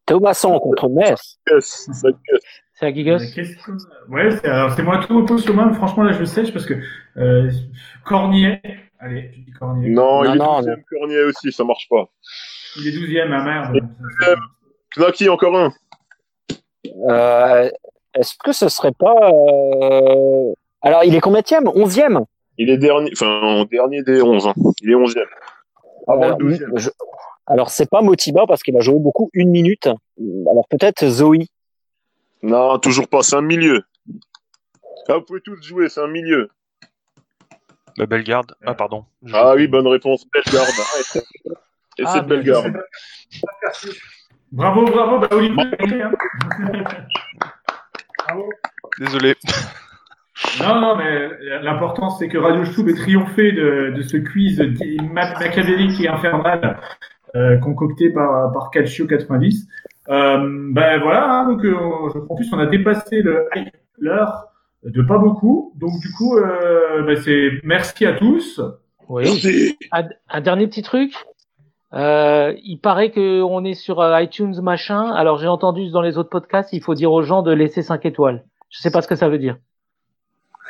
Thomasson contre Metz. C'est à Euh, qu'est-ce que- Ouais, c'est, alors c'est moi tout repose sur moi, mais franchement là je sèche parce que euh, Cornier, allez, je dis Cornier. Non, Non, il est non, douzième, Cornier aussi, ça marche pas. Il est 12ème, ah merde. Knaki, encore un. Euh, Est-ce que ce serait pas... euh, Alors, il est combienième Onzième? Il est dernier, enfin, en dernier des 11. hein. Il est onzième. Avant Alors, le douzième. je- Alors, c'est pas Motiba parce qu'il a joué beaucoup une minute. Alors, peut-être Zoe. Non, toujours pas, c'est un milieu. Ah, vous pouvez tous jouer, c'est un milieu. Bah, Bellegarde. Ah, pardon. Je- Ah oui, bonne réponse, Bellegarde. Ah, et Ah, c'est Bellegarde. Bravo, bravo, bah Olivier. hein. Bravo. Désolé. Non, non, mais l'important c'est que Radio Stub ait triomphé de, de ce quiz machiavélique et infernal euh, concocté par, par Calcio 90. Euh, ben voilà, hein, donc euh, je crois en plus on a dépassé le l'heure de pas beaucoup. Donc du coup, euh, ben, c'est merci à tous. Oui. Un, un dernier petit truc. Euh, il paraît que on est sur euh, iTunes machin. Alors j'ai entendu dans les autres podcasts, il faut dire aux gens de laisser 5 étoiles. Je sais pas ce que ça veut dire.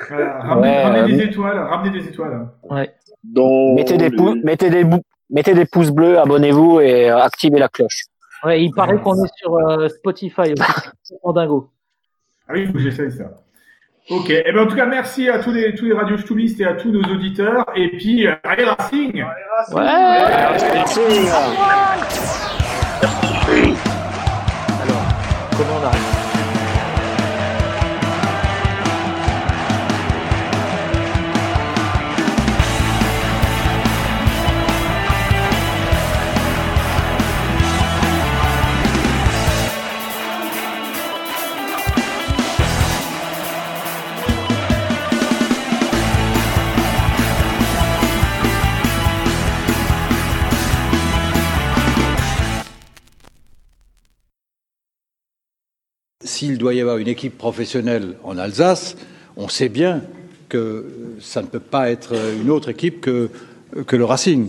Voilà, ramenez, Ouais, ramenez euh, des étoiles, ramenez des étoiles. Ouais. Dans Mettez des, mettez, des mettez des pouces bleus, abonnez-vous et euh, activez la cloche. Ouais, il paraît qu'on est sur euh, Spotify aussi. C'est en dingo. Ah oui, il faut que j'essaye ça. Ok. Eh ben, en tout cas, merci à tous les, tous les radios et à tous nos auditeurs. Et puis, euh, allez Racing! Ouais. Merci. Alors, S'il doit y avoir une équipe professionnelle en Alsace, on sait bien que ça ne peut pas être une autre équipe que, que le Racing.